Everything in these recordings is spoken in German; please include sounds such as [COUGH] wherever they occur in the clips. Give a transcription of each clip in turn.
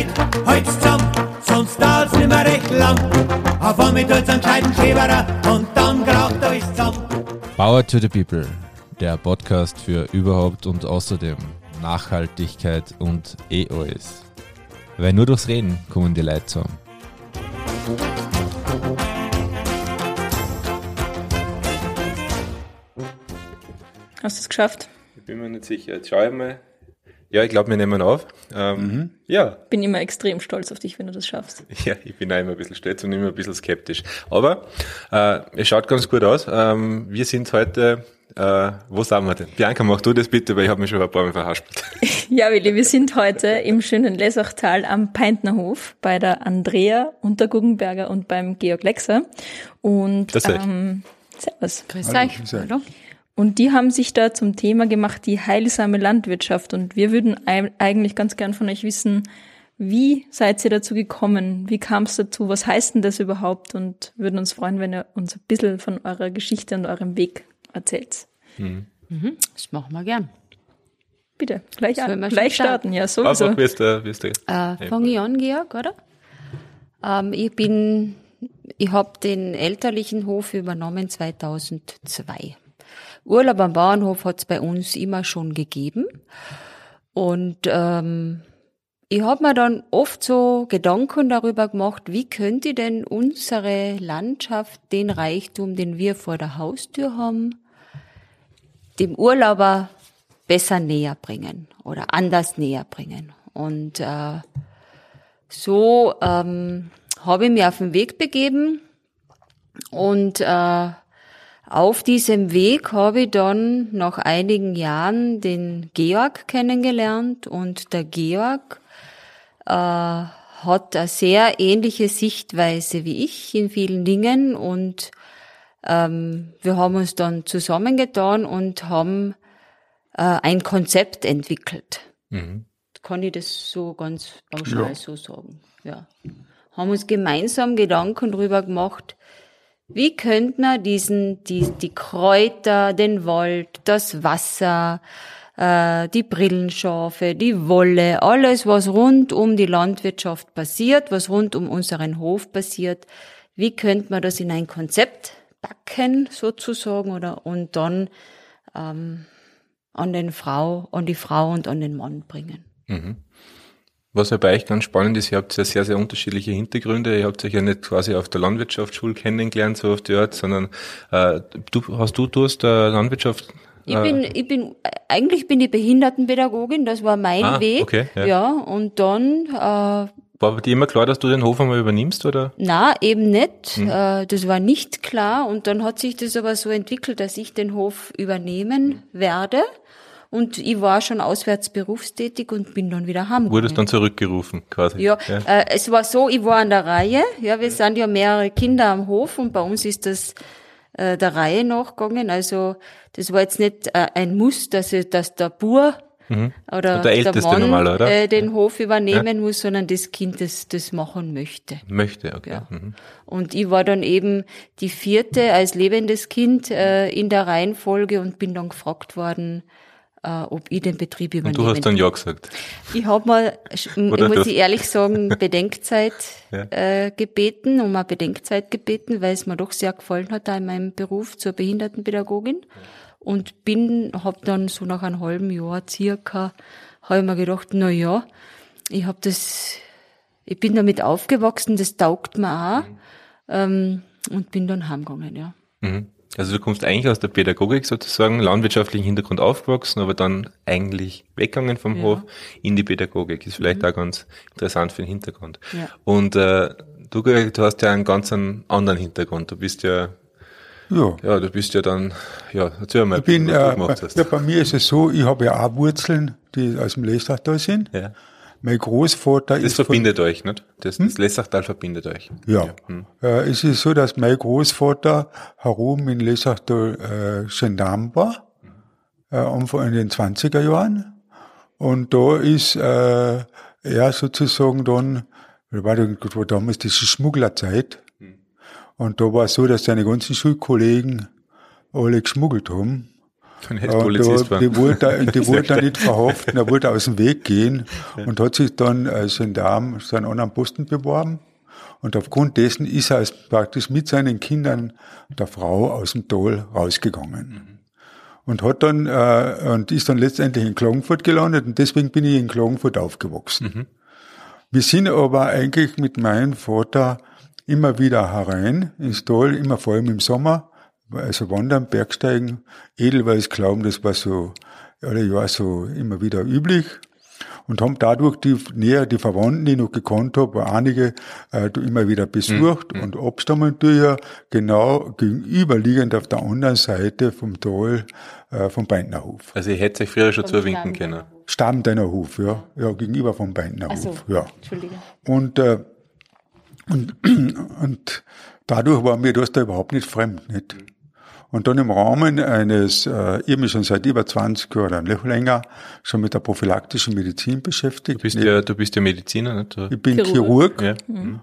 Leid, halt's zusammen, sonst dauert's nimmer recht lang. Auf einmal tut's einen gescheiten Schäberer und dann kracht euch zusammen. Power to the People, der Podcast für überhaupt und außerdem Nachhaltigkeit und eh alles. Weil nur durchs Reden kommen die Leute zusammen. Hast du es geschafft? Ich bin mir nicht sicher. Jetzt schau ich mal. Ja, ich glaube, wir nehmen auf. Ähm, Ja, Bin immer extrem stolz auf dich, wenn du das schaffst. [LAUGHS] ja, ich bin auch immer ein bisschen stolz und immer ein bisschen skeptisch. Aber äh, es schaut ganz gut aus. Ähm, wir sind heute, äh, wo sind wir denn? Bianca, mach du das bitte, weil ich habe mich schon ein paar Mal verhaspelt. [LAUGHS] Ja, Willi, wir sind heute im schönen Lesachtal am Peintnerhof bei der Andrea Unterguggenberger und beim Georg Lexer. Und Grüß euch. ähm, Servus. Grüß Hallo, euch. grüß euch. Hallo. Und die haben sich da zum Thema gemacht, die heilsame Landwirtschaft. Und wir würden ei- eigentlich ganz gern von euch wissen, wie seid ihr dazu gekommen? Wie kam es dazu? Was heißt denn das überhaupt? Und würden uns freuen, wenn ihr uns ein bisschen von eurer Geschichte und eurem Weg erzählt. Das machen wir gern. Bitte, gleich, an, wir gleich schon starten. Ja, sowieso. wie ist der, wie ist der? Äh, Fange ich an, Georg, oder? Ähm, ich bin, ich habe den elterlichen Hof übernommen 2002. Urlaub am Bauernhof hat es bei uns immer schon gegeben. Und ähm, ich habe mir dann oft so Gedanken darüber gemacht, wie könnte denn unsere Landschaft den Reichtum, den wir vor der Haustür haben, dem Urlauber besser näher bringen oder anders näher bringen. Und äh, so ähm, habe ich mich auf den Weg begeben und äh, auf diesem Weg habe ich dann nach einigen Jahren den Georg kennengelernt und der Georg äh, hat eine sehr ähnliche Sichtweise wie ich in vielen Dingen und ähm, wir haben uns dann zusammengetan und haben äh, ein Konzept entwickelt. Kann ich das so ganz pauschal Ja. so sagen? Ja. Haben uns gemeinsam Gedanken drüber gemacht, wie könnte man diesen, die, die Kräuter, den Wald, das Wasser, äh, die Brillenschafe, die Wolle, alles, was rund um die Landwirtschaft passiert, was rund um unseren Hof passiert, wie könnte man das in ein Konzept packen, sozusagen, oder, und dann ähm, an den Frau, an die Frau und an den Mann bringen. Was ja bei euch ganz spannend ist, ihr habt ja sehr, sehr unterschiedliche Hintergründe. Ihr habt euch ja nicht quasi auf der Landwirtschaftsschule kennengelernt, so auf die Art, sondern äh, du hast du, du hast äh, Landwirtschaft. Ich äh, bin, ich bin, eigentlich bin ich Behindertenpädagogin, das war mein Ah, Weg. okay, ja. ja. und dann, äh, War dir immer klar, dass du den Hof einmal übernimmst, oder? na, eben nicht. Hm. Äh, das war nicht klar. Und dann hat sich das aber so entwickelt, dass ich den Hof übernehmen werde. Und ich war schon auswärts berufstätig und bin dann wieder heimgegangen. Wurdest dann zurückgerufen, quasi. Ja, Äh, es war so, ich war an der Reihe. Ja, wir sind ja mehrere Kinder am Hof und bei uns ist das äh, der Reihe nachgegangen. Also das war jetzt nicht äh, ein Muss, dass, ich, dass der Bur oder Und der Älteste Mann normal, oder? Äh, den Hof übernehmen muss, sondern das Kind das, das machen möchte. Möchte, okay. Ja. Mhm. Und ich war dann eben die vierte als lebendes Kind äh, in der Reihenfolge und bin dann gefragt worden, äh, ob ich den Betrieb Und übernehmen du hast dann Ja gesagt. ich habe mal, ich muss ich ehrlich sagen, [LAUGHS] Bedenkzeit Ja. äh, gebeten, um eine Bedenkzeit gebeten, weil es mir doch sehr gefallen hat da in meinem Beruf zur Behindertenpädagogin. Und bin, habe dann so nach einem halben Jahr circa, habe ich mir gedacht, na ja, ich habe das, ich bin damit aufgewachsen, das taugt mir auch. Ähm, und bin dann heimgegangen, ja. Mhm. Also du kommst eigentlich aus der Pädagogik sozusagen, landwirtschaftlichen Hintergrund aufgewachsen, aber dann eigentlich weggegangen vom Hof in die Pädagogik. Ist vielleicht auch ganz interessant für den Hintergrund. Ja. Und äh, du, du hast ja einen ganz anderen Hintergrund. Du bist ja, Ja. ja, du bist ja dann, ja, erzähl mal, Ich bin, was äh, du gemacht hast. ja, bei mir ist es so, ich habe ja auch Wurzeln, die aus dem Lesachtal sind. Ja. Mein Großvater Das ist von- verbindet euch, nicht? Das, das Lessachtal verbindet euch. Ja. Hm. Äh, es ist so, dass mein Großvater herum in Lesachtal äh, Gendarm war, äh, Anfang in den 20er Jahren. Und da ist äh, er sozusagen dann, das war, das damals diese Schmugglerzeit. Und da war es so, dass seine ganzen Schulkollegen alle geschmuggelt haben. Hetzpolizist da, die wurde, [LAUGHS] die wurde da nicht verhaftet, er wollte aus dem Weg gehen und hat sich dann als Gendarm seinen anderen Posten beworben. Und aufgrund dessen ist er als praktisch mit seinen Kindern der Frau aus dem Tal rausgegangen. Und hat dann, äh, und ist dann letztendlich in Klagenfurt gelandet und deswegen bin ich in Klagenfurt aufgewachsen. Wir sind aber eigentlich mit meinem Vater immer wieder herein ins Tal, immer vor allem im Sommer, also wandern, Bergsteigen, Edelweiß glauben, das war so alle Jahr so immer wieder üblich und haben dadurch die näher die Verwandten, die ich noch gekannt habe, einige äh, immer wieder besucht Mhm. und abstammen ja genau gegenüberliegend auf der anderen Seite vom Tal äh, vom Beintnerhof. Also ich hätte euch früher schon Stamm. können. Stammdeiner Hof, ja, ja gegenüber vom Beintnerhof, Also, ja. Entschuldige. Und, äh, und, [CLEARS THROAT] und dadurch war mir das da überhaupt nicht fremd. Nicht? Und dann im Rahmen eines, äh, ich habe mich schon seit über 20 Jahren oder länger schon mit der prophylaktischen Medizin beschäftigt. Du bist ja, du bist ja Mediziner, nicht? Du, ich bin Chirurg. Chirurg, ja.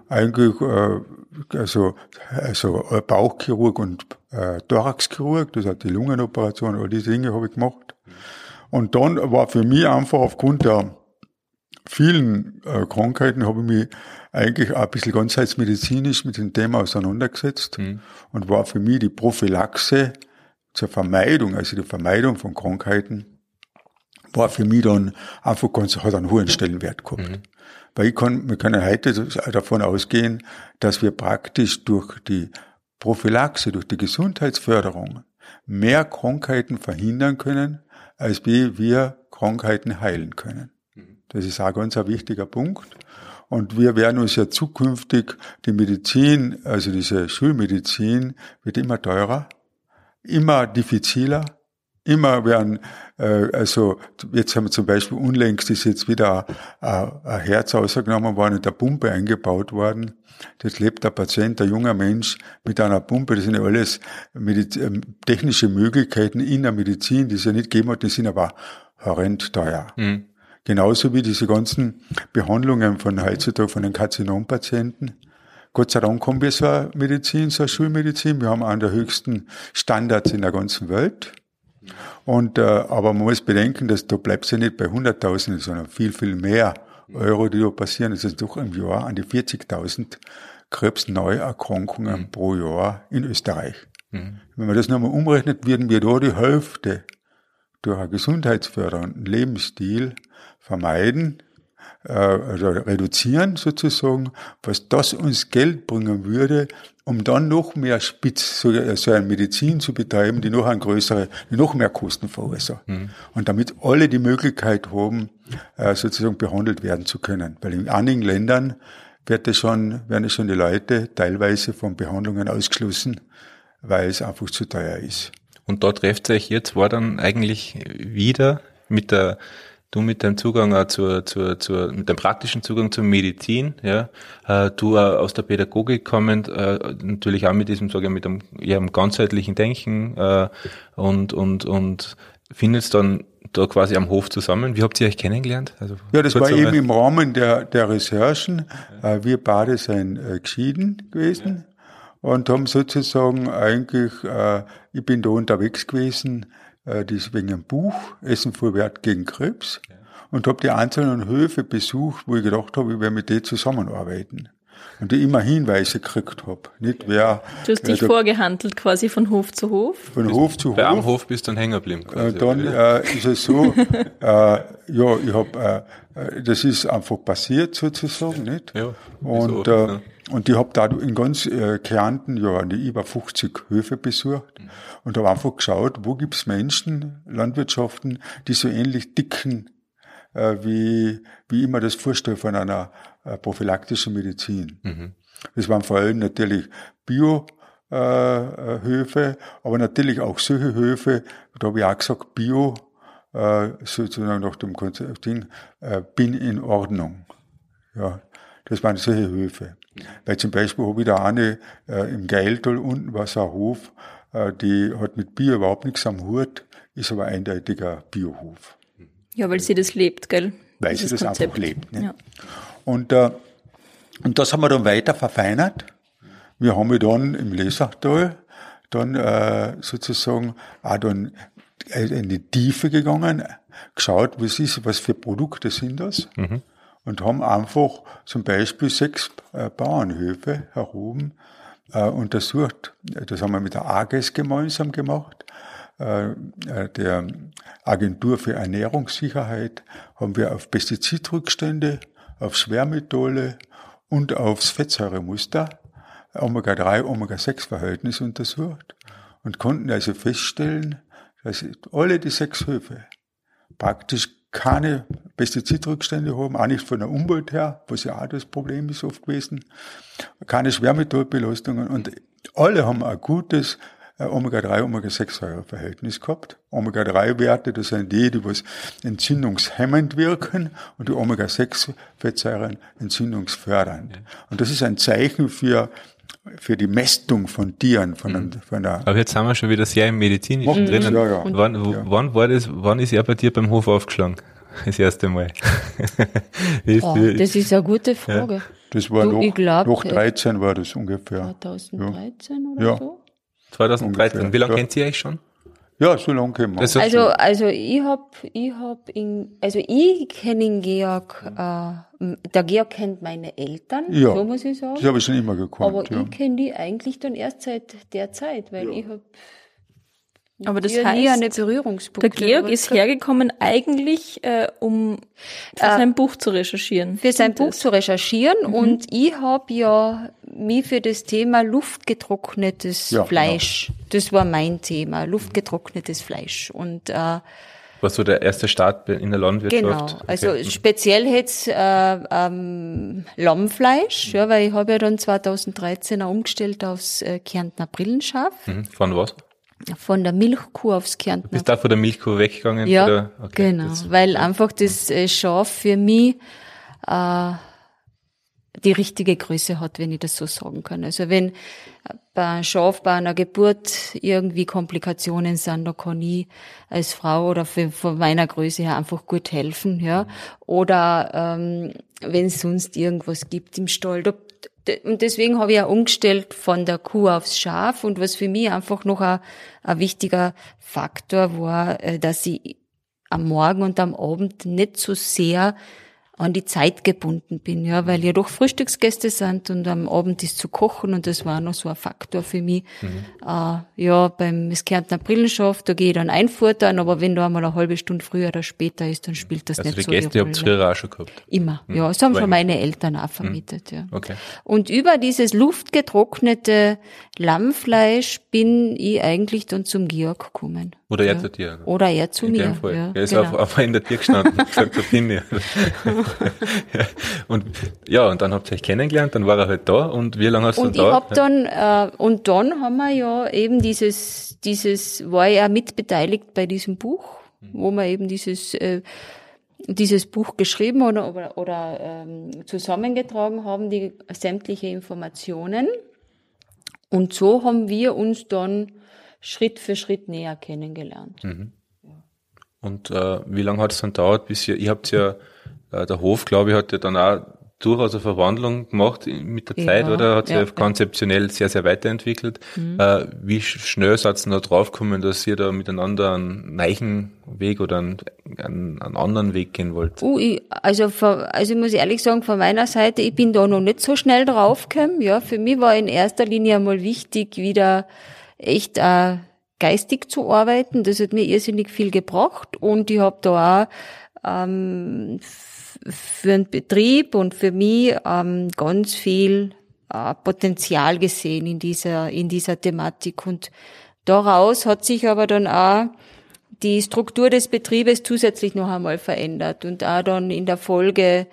eigentlich äh, also, also äh, Bauchchirurg und äh, Thoraxchirurg, das hat die Lungenoperation, all diese Dinge habe ich gemacht. Und dann war für mich einfach aufgrund der vielen äh, Krankheiten habe ich mich eigentlich auch ein bisschen ganzheitsmedizinisch mit dem Thema auseinandergesetzt und war für mich die Prophylaxe zur Vermeidung, also die Vermeidung von Krankheiten, war für mich dann einfach ganz, hat einen hohen Stellenwert gehabt. Weil ich kann, wir können heute davon ausgehen, dass wir praktisch durch die Prophylaxe, durch die Gesundheitsförderung mehr Krankheiten verhindern können, als wie wir Krankheiten heilen können. Das ist auch ganz ein wichtiger Punkt. Und wir werden uns ja zukünftig die Medizin, also diese Schulmedizin, wird immer teurer, immer diffiziler, immer werden, äh, also jetzt haben wir zum Beispiel unlängst ist jetzt wieder ein, ein Herz ausgenommen worden und eine Pumpe eingebaut worden. Das lebt der Patient, ein junger Mensch mit einer Pumpe. Das sind ja alles Mediz ähm, technische Möglichkeiten in der Medizin, die es ja nicht gegeben hat, die sind aber horrend teuer. Genauso wie diese ganzen Behandlungen von heutzutage von den Karzinompatienten. Gott sei Dank haben wir so eine Medizin, so eine Schulmedizin. Wir haben einen der höchsten Standards in der ganzen Welt. Und, äh, aber man muss bedenken, dass da bleibst du nicht bei 100.000, sondern viel, viel mehr Euro, die da passieren. Das ist doch im Jahr an die 40.000 Krebsneuerkrankungen pro Jahr in Österreich. Wenn man das nochmal umrechnet, würden wir da die Hälfte durch einen gesundheitsfördernden Lebensstil vermeiden, äh, also reduzieren sozusagen, was das uns Geld bringen würde, um dann noch mehr spitz, so, so eine Medizin zu betreiben, die noch eine größere, die noch mehr Kosten verursacht. Und damit alle die Möglichkeit haben, äh, sozusagen behandelt werden zu können. Weil in einigen Ländern wird es schon, werden es schon die Leute teilweise von Behandlungen ausgeschlossen, weil es einfach zu teuer ist. Und da trefft euch ihr zwar dann eigentlich wieder mit der, du mit deinem Zugang auch zur, zur, zur, mit dem praktischen Zugang zur Medizin, ja, äh, du auch aus der Pädagogik kommend, äh, natürlich auch mit diesem, sage ich, mit einem, ja, einem ganzheitlichen Denken, äh, und, und, und findet dann da quasi am Hof zusammen. Wie habt ihr euch kennengelernt? Also, Ja, das war eben im Rahmen der, der Recherchen. Äh, wir beide sind äh, geschieden gewesen und haben sozusagen eigentlich, äh, ich bin da unterwegs gewesen, äh, das wegen einem Buch, Essen vor Wert gegen Krebs, und habe die einzelnen Höfe besucht, wo ich gedacht habe, ich werde mit denen zusammenarbeiten. Und die immer Hinweise gekriegt habe. Nicht wer Du hast dich äh, vorgehandelt quasi von Hof zu Hof. von Hof zu Bei einem Hof. Hof bist du dann hängen geblieben. Äh, Quasi, dann äh, ist es so, [LAUGHS] äh, ja, ich habe, äh, das ist einfach passiert sozusagen, nicht? Ja, und wieso, äh, ja. Und ich habe da in ganz äh, Kärnten ja über 50 Höfe besucht und habe einfach geschaut, wo gibt's Menschen, Landwirtschaften, die so ähnlich dicken äh, wie wie immer das vorstelle von einer äh, prophylaktischen Medizin. Das waren vor allem natürlich Bio äh, äh, Höfe, aber natürlich auch solche Höfe, da habe ich auch gesagt, Bio, äh, sozusagen nach dem Konzept, Ding, bin in Ordnung. Ja, das waren solche Höfe. Weil zum Beispiel habe ich da eine äh, im Geiltal unten war so ein Hof, äh, die hat mit Bio überhaupt nichts am Hut, ist aber eindeutiger Biohof. Ja, weil sie das lebt, gell? Weil Dieses sie das Konzept. einfach lebt. Ne? Ja. Und, äh, und das haben wir dann weiter verfeinert. Wir haben ja dann im Lesachtal dann äh, sozusagen auch dann in die Tiefe gegangen, geschaut, was ist, was für Produkte sind das? Mhm. Und haben einfach zum Beispiel sechs äh, Bauernhöfe herum äh, untersucht. Das haben wir mit der AGES gemeinsam gemacht. Äh, der Agentur für Ernährungssicherheit haben wir auf Pestizidrückstände, auf Schwermetalle und aufs Fettsäuremuster Omega-3, Omega-6-Verhältnis untersucht und konnten also feststellen, dass alle die sechs Höfe praktisch keine Pestizidrückstände haben, auch nicht von der Umwelt her, was ja auch das Problem ist oft gewesen, keine Schwermetallbelastungen. Und alle haben ein gutes Omega-3, Omega-6-Säureverhältnis gehabt. Omega-3-Werte, das sind die, die was entzündungshemmend wirken und die Omega-6-Fettsäuren entzündungsfördernd. Und das ist ein Zeichen für für die Mästung von Tieren, von, mhm. von der. Aber jetzt sind wir schon wieder sehr im Medizinischen mhm. drinnen. Ja, ja. Wann, wo, ja. wann war das, wann ist er bei dir beim Hof aufgeschlagen? [LAUGHS] Das erste Mal. [LAUGHS] ist oh, das ist eine gute Frage. Ja. Das war du, noch, glaub, noch 13 war das ungefähr. 2013 oder so? 2013. Ungefähr. Wie lange kennt ihr euch schon? Ja, so lange kennen wir. Also, also ich hab, ich hab in, also ich kenne den Georg, äh, der Georg kennt meine Eltern, ja, so muss ich sagen. Das habe ich schon immer gekannt. Aber ja. ich kenne die eigentlich dann erst seit der Zeit, weil ja. ich hab aber das heißt, nie eine Berührungspunkte. Der Georg ist hergekommen eigentlich, äh, um für äh, sein Buch zu recherchieren. Für sein Buch das? zu recherchieren mhm. und ich habe ja mich für das Thema luftgetrocknetes ja, Fleisch, genau. das war mein Thema, luftgetrocknetes Fleisch und äh, was so der erste Start in der Landwirtschaft? Genau, also okay. speziell jetzt äh, ähm, Lammfleisch, ja, weil ich habe ja dann 2013 auch umgestellt aufs äh, Kärntner Brillenschaf. Mhm. Von was? Von der Milchkuh aufs Kärntner. Bist da von der Milchkuh weggegangen? Ja? Okay, genau, weil einfach das äh, Schaf für mich äh, die richtige Größe hat, wenn ich das so sagen kann. Also wenn bei einem Schaf bei einer Geburt irgendwie Komplikationen sind, da kann ich als Frau oder für, von meiner Größe her einfach gut helfen, ja. Oder ähm, wenn es sonst irgendwas gibt im Stall, da und deswegen habe ich ja umgestellt von der Kuh aufs Schaf. Und was für mich einfach noch ein, ein wichtiger Faktor war, äh, dass ich am Morgen und am Abend nicht so sehr an die Zeit gebunden bin, ja, weil ja doch Frühstücksgäste sind und am Abend ist zu kochen und das war noch so ein Faktor für mich. Mhm. Äh, ja, beim Kärntner Brillenschaf, da gehe ich dann einfuttern, aber wenn da einmal eine halbe Stunde früher oder später ist, dann spielt das also nicht die so Gäste die Rolle. habt ihr auch schon gehabt? Immer, mhm. ja, das haben schon meine Eltern auch vermietet, mhm. ja. Okay. Und über dieses luftgetrocknete Lammfleisch bin ich eigentlich dann zum Georg gekommen. Oder er ja. zu dir. Oder er zu in mir. Dem Fall. Ja, er ist genau. auf, auf in der Tür gestanden und gesagt, da bin ich. [LAUGHS] ja. Und ja, und dann habt ihr euch kennengelernt, dann war er halt da und wie lange hast du und da? Und ich hab dann, äh, und dann haben wir ja eben dieses, dieses, war er mitbeteiligt bei diesem Buch, mhm. wo wir eben dieses, äh, dieses Buch geschrieben oder, oder, oder ähm, zusammengetragen haben, die sämtliche Informationen. Und so haben wir uns dann Schritt für Schritt näher kennengelernt. Mhm. Und äh, wie lange hat es dann dauert, bis ihr, ihr habt ja, äh, der Hof, glaube ich, hat ja dann auch durchaus eine Verwandlung gemacht mit der Zeit, oder? Hat sich ja, konzeptionell sehr, sehr weiterentwickelt. Mhm. Äh, wie schnell seid ihr da draufgekommen, dass ihr da miteinander einen neuen Weg oder einen, einen, einen anderen Weg gehen wollt? Uh, ich, also, also ich muss ehrlich sagen, von meiner Seite, ich bin da noch nicht so schnell draufgekommen. Ja, für mich war in erster Linie einmal wichtig, wieder echt äh, geistig zu arbeiten. Das hat mir irrsinnig viel gebracht und ich habe da auch ähm, für den Betrieb und für mich ähm, ganz viel äh, Potenzial gesehen in dieser in dieser Thematik und daraus hat sich aber dann auch die Struktur des Betriebes zusätzlich noch einmal verändert und auch dann in der Folge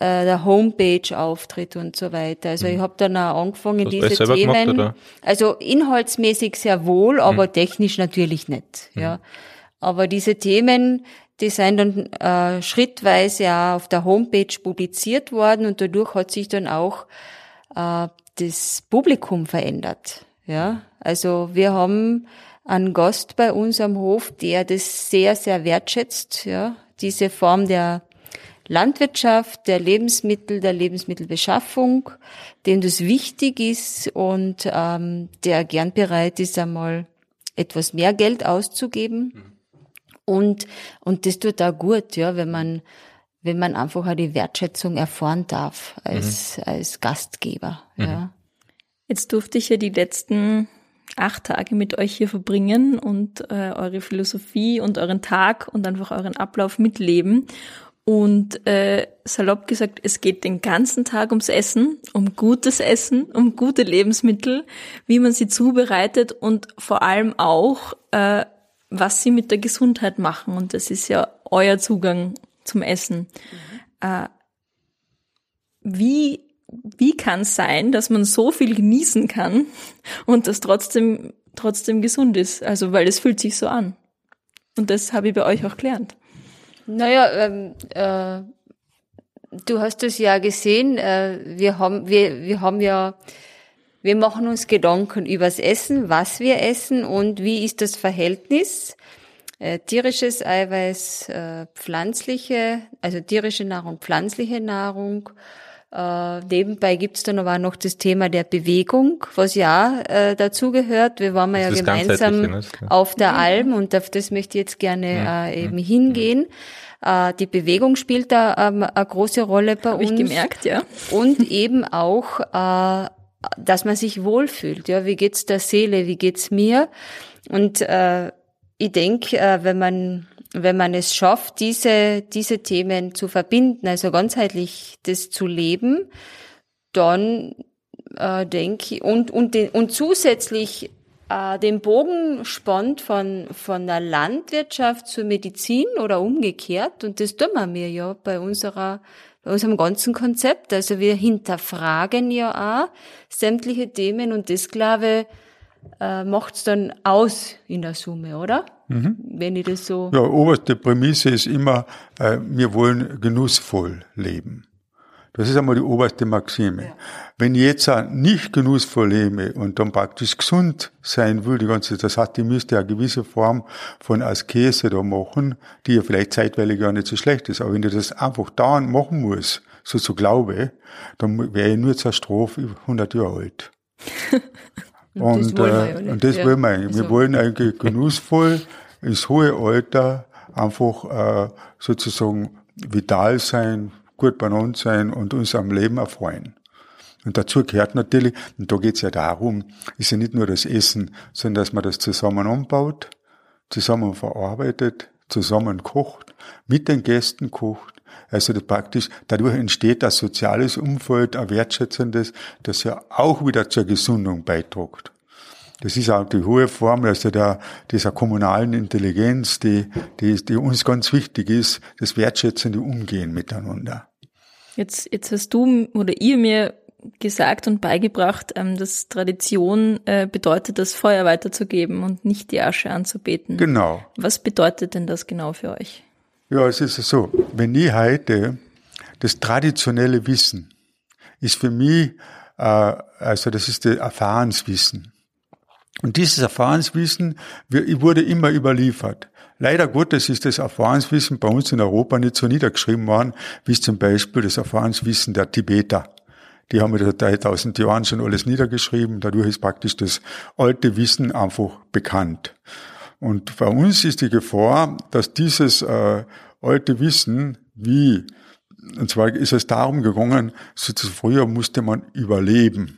äh, der Homepage auftritt und so weiter. Also ich mhm. habe dann auch angefangen, Hast diese Themen, gemacht, also inhaltsmäßig sehr wohl, aber mhm. technisch natürlich nicht. Mhm. Ja, aber diese Themen, die sind dann äh, schrittweise auch auf der Homepage publiziert worden und dadurch hat sich dann auch äh, das Publikum verändert. Ja, also wir haben einen Gast bei uns am Hof, der das sehr, sehr wertschätzt, ja, diese Form der Landwirtschaft, der Lebensmittel, der Lebensmittelbeschaffung, dem das wichtig ist und ähm, der gern bereit ist, einmal etwas mehr Geld auszugeben. Und, und das tut auch gut, ja, wenn man, wenn man einfach auch die Wertschätzung erfahren darf als, mhm. als Gastgeber, mhm. ja. Jetzt durfte ich ja die letzten acht Tage mit euch hier verbringen und äh, eure Philosophie und euren Tag und einfach euren Ablauf mitleben. Und äh, salopp gesagt, es geht den ganzen Tag ums Essen, um gutes Essen, um gute Lebensmittel, wie man sie zubereitet und vor allem auch, äh, was sie mit der Gesundheit machen. Und das ist ja euer Zugang zum Essen. Mhm. Äh, wie wie kann es sein, dass man so viel genießen kann und das trotzdem, trotzdem gesund ist? Also, weil es fühlt sich so an. Und das habe ich bei euch auch gelernt. Naja, ähm, äh, du hast es ja gesehen, äh, wir haben, wir, wir haben ja, wir machen uns Gedanken übers Essen, was wir essen und wie ist das Verhältnis. Äh, tierisches Eiweiß, äh, pflanzliche, also tierische Nahrung, pflanzliche Nahrung äh, nebenbei gibt's dann aber auch noch das Thema der Bewegung, was ja äh, dazugehört. Wir waren ja gemeinsam ne? auf der Alm und auf das möchte ich jetzt gerne ja. äh, eben hingehen. Äh, die Bewegung spielt da ähm, eine große Rolle bei Hab uns. Ich gemerkt, ja. Und eben auch, äh, dass man sich wohlfühlt. Ja, wie geht's der Seele? Wie geht's mir? Und äh, ich denke, äh, wenn man wenn man es schafft, diese, diese Themen zu verbinden, also ganzheitlich das zu leben, dann äh, denke ich, und, und, den, und zusätzlich äh, den Bogen spannt von, von der Landwirtschaft zur Medizin oder umgekehrt, und das tun wir ja bei unserer bei unserem ganzen Konzept. Also wir hinterfragen ja auch sämtliche Themen und das, glaube ich, äh, macht's dann aus in der Summe, oder? Mhm. Wenn ich das so. Ja, oberste Prämisse ist immer, äh, wir wollen genussvoll leben. Das ist einmal die oberste Maxime. Ja. Wenn ich jetzt nicht genussvoll lebe und dann praktisch gesund sein will, die ganze, das heißt, ich müsste eine gewisse Form von Askese da machen, die ja vielleicht zeitweilig gar nicht so schlecht ist. Aber wenn ich das einfach dauernd machen muss, so zu glaube, dann wäre ich nur zur Strophe 100 Jahre alt. [LAUGHS] Und, und, das wollen wir, äh, ja und das ja. wollen wir eigentlich. Wir also. wollen eigentlich genussvoll ins hohe Alter einfach äh, sozusagen vital sein, gut benannt sein und uns am Leben erfreuen. Und dazu gehört natürlich, und da geht's ja darum, ist ja nicht nur das Essen, sondern dass man das zusammen anbaut, zusammen verarbeitet, zusammen kocht, mit den Gästen kocht. Also praktisch, dadurch entsteht ein soziales Umfeld, ein wertschätzendes, das ja auch wieder zur Gesundung beiträgt. Das ist auch die hohe Form also der, dieser kommunalen Intelligenz, die, die, die uns ganz wichtig ist, das wertschätzende Umgehen miteinander. Jetzt, jetzt hast du oder ihr mir gesagt und beigebracht, ähm, dass Tradition äh, bedeutet, das Feuer weiterzugeben und nicht die Asche anzubeten. Genau. Was bedeutet denn das genau für euch? Ja, es ist so, wenn ich heute das traditionelle Wissen ist für mich, äh, also das ist das Erfahrenswissen. Und dieses Erfahrenswissen wurde immer überliefert. Leider Gottes ist das Erfahrenswissen bei uns in Europa nicht so niedergeschrieben worden, wie zum Beispiel das Erfahrenswissen der Tibeter. Die haben ja 3000 Jahren schon alles niedergeschrieben. Dadurch ist praktisch das alte Wissen einfach bekannt. Und bei uns ist die Gefahr, dass dieses äh, alte Wissen, wie, und zwar ist es darum gegangen, so früher musste man überleben.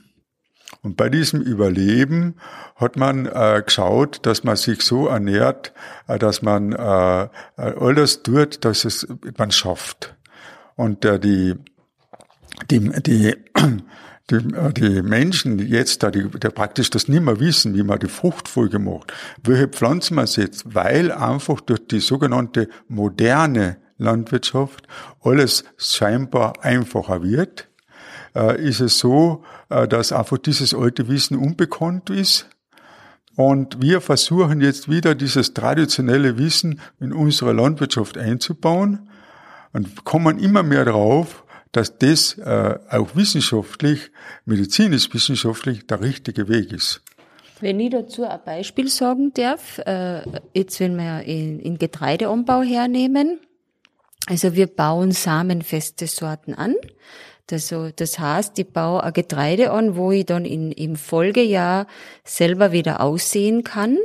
Und bei diesem Überleben hat man äh, geschaut, dass man sich so ernährt, äh, dass man äh, alles tut, dass es man schafft. Und äh, die, die, die, die, äh, die Menschen jetzt, da die, die praktisch das nicht mehr wissen, wie man die Fruchtfolge macht, welche Pflanzen man setzt, weil einfach durch die sogenannte moderne Landwirtschaft alles scheinbar einfacher wird, äh, ist es so, äh, dass einfach dieses alte Wissen unbekannt ist. Und wir versuchen jetzt wieder dieses traditionelle Wissen in unsere Landwirtschaft einzubauen und kommen immer mehr darauf, dass das äh, auch wissenschaftlich, medizinisch wissenschaftlich der richtige Weg ist. Wenn ich dazu ein Beispiel sagen darf, äh, jetzt wenn wir in, in Getreideanbau hernehmen, also wir bauen samenfeste Sorten an. Also das heißt, ich baue ein Getreide an, wo ich dann in, im Folgejahr selber wieder aussehen kann.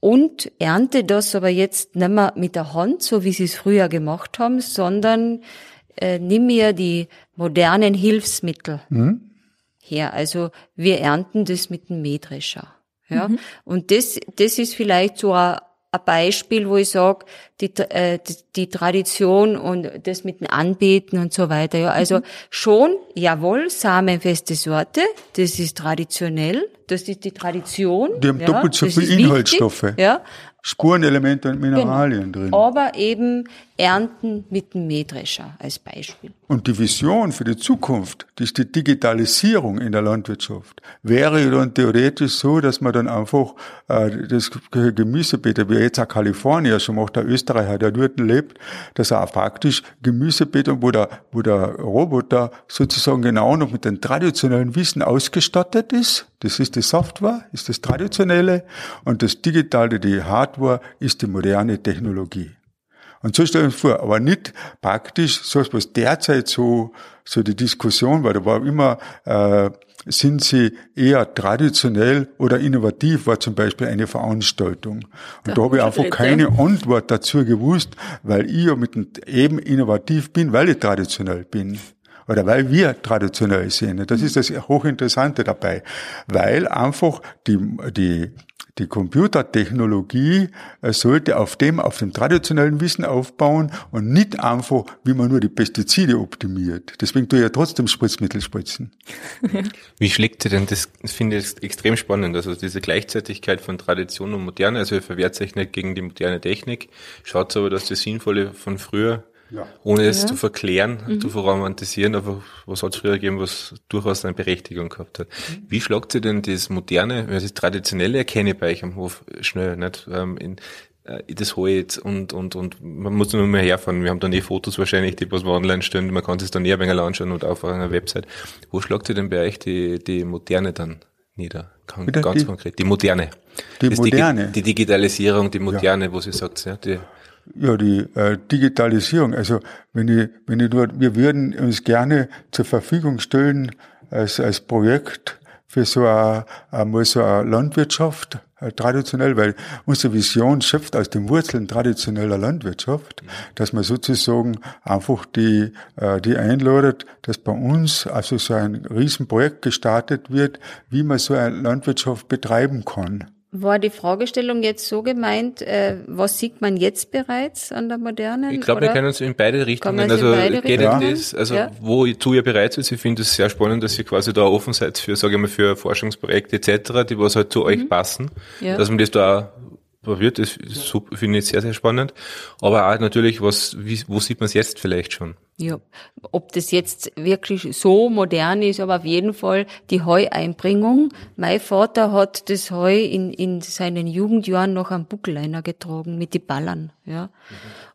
und ernte das aber jetzt nicht mehr mit der Hand, so wie sie es früher gemacht haben, sondern äh, nimm mir die modernen Hilfsmittel Mhm. her. Also wir ernten das mit dem Mähdrescher. Ja? Mhm. Und das, das ist vielleicht so ein, ein Beispiel, wo ich sage, die, äh, die, die Tradition und das mit dem Anbeten und so weiter. Ja, also Mhm. schon, jawohl, samenfeste Sorte, das ist traditionell, das ist die Tradition. Die haben ja, doppelt so das viel ist wichtig, Inhaltsstoffe. Ja, Spurenelemente und Mineralien drin. aber eben ernten mit dem Mähdrescher als Beispiel. Und die Vision für die Zukunft, das ist die Digitalisierung in der Landwirtschaft, wäre dann theoretisch so, dass man dann einfach äh, das Gemüsebeet, wie jetzt auch Kalifornien schon macht, der Österreicher, der dort lebt, dass er auch praktisch Gemüsebeet, wo der, wo der Roboter sozusagen genau noch mit dem traditionellen Wissen ausgestattet ist. Das ist die Software, ist das Traditionelle und das Digitale, die Hardware, ist die moderne Technologie. Und so stellen wir uns vor, aber nicht praktisch so, was derzeit so, so die Diskussion war. Da war immer, äh, sind sie eher traditionell oder innovativ, war zum Beispiel eine Veranstaltung. Und da habe ich einfach keine Antwort dazu gewusst, weil ich ja mit eben innovativ bin, weil ich traditionell bin. Oder weil wir traditionell sind. Das ist das Hochinteressante dabei. Weil einfach die, die, die Computertechnologie äh, sollte auf dem, auf dem traditionellen Wissen aufbauen und nicht einfach, wie man nur die Pestizide optimiert. Deswegen tue ich ja trotzdem Spritzmittel spritzen. [LAUGHS] Wie schlägt sie denn das? Das finde ich extrem spannend. Also diese Gleichzeitigkeit von Tradition und Moderne. Also ihr verwehrt sich nicht gegen die moderne Technik. Schaut aber, dass das Sinnvolle von früher, Ja. ohne es zu verklären, zu verromantisieren, aber was hat es früher gegeben, was durchaus eine Berechtigung gehabt hat. Wie schlagt sie denn das Moderne, weil das Traditionelle erkenne ich bei euch am Hof schnell, nicht? Ähm, in, äh, das Holz und, und, und man muss nur mehr herfahren. Wir haben dann eh Fotos wahrscheinlich, die was wir online stellen. Man kann sich dann eh ein wenig anschauen und auf einer Website. Wo schlagt sie denn bei euch die, die Moderne dann nieder? Kann, ganz die- konkret. Die Moderne. Die Das Moderne. Digi die Digitalisierung, die Moderne, wo sie sagt, ja, die, Ja, die äh, Digitalisierung. Also wenn ich, wenn ich dort, wir würden uns gerne zur Verfügung stellen als, als Projekt für so eine, einmal so eine Landwirtschaft, äh, traditionell, weil unsere Vision schöpft aus den Wurzeln traditioneller Landwirtschaft, dass man sozusagen einfach die, äh, die einladet, dass bei uns also so ein Riesenprojekt gestartet wird, wie man so eine Landwirtschaft betreiben kann. War die Fragestellung jetzt so gemeint, äh, was sieht man jetzt bereits an der modernen? Ich glaube, wir können uns in beide Richtungen, also beide geht Richtungen? das, also Ja. wo ich zu ihr bereit ist, ich finde es sehr spannend, dass ihr quasi da offen seid für, sage ich mal, für Forschungsprojekte etc., die was halt zu euch passen, Mhm. Ja. dass man das da probiert, das finde ich sehr, sehr spannend. Aber auch natürlich, was, wie, wo sieht man es jetzt vielleicht schon? Ja, ob das jetzt wirklich so modern ist, aber auf jeden Fall die Heueinbringung. Mein Vater hat das Heu in, in seinen Jugendjahren noch am Buckleiner getragen mit die Ballern, ja.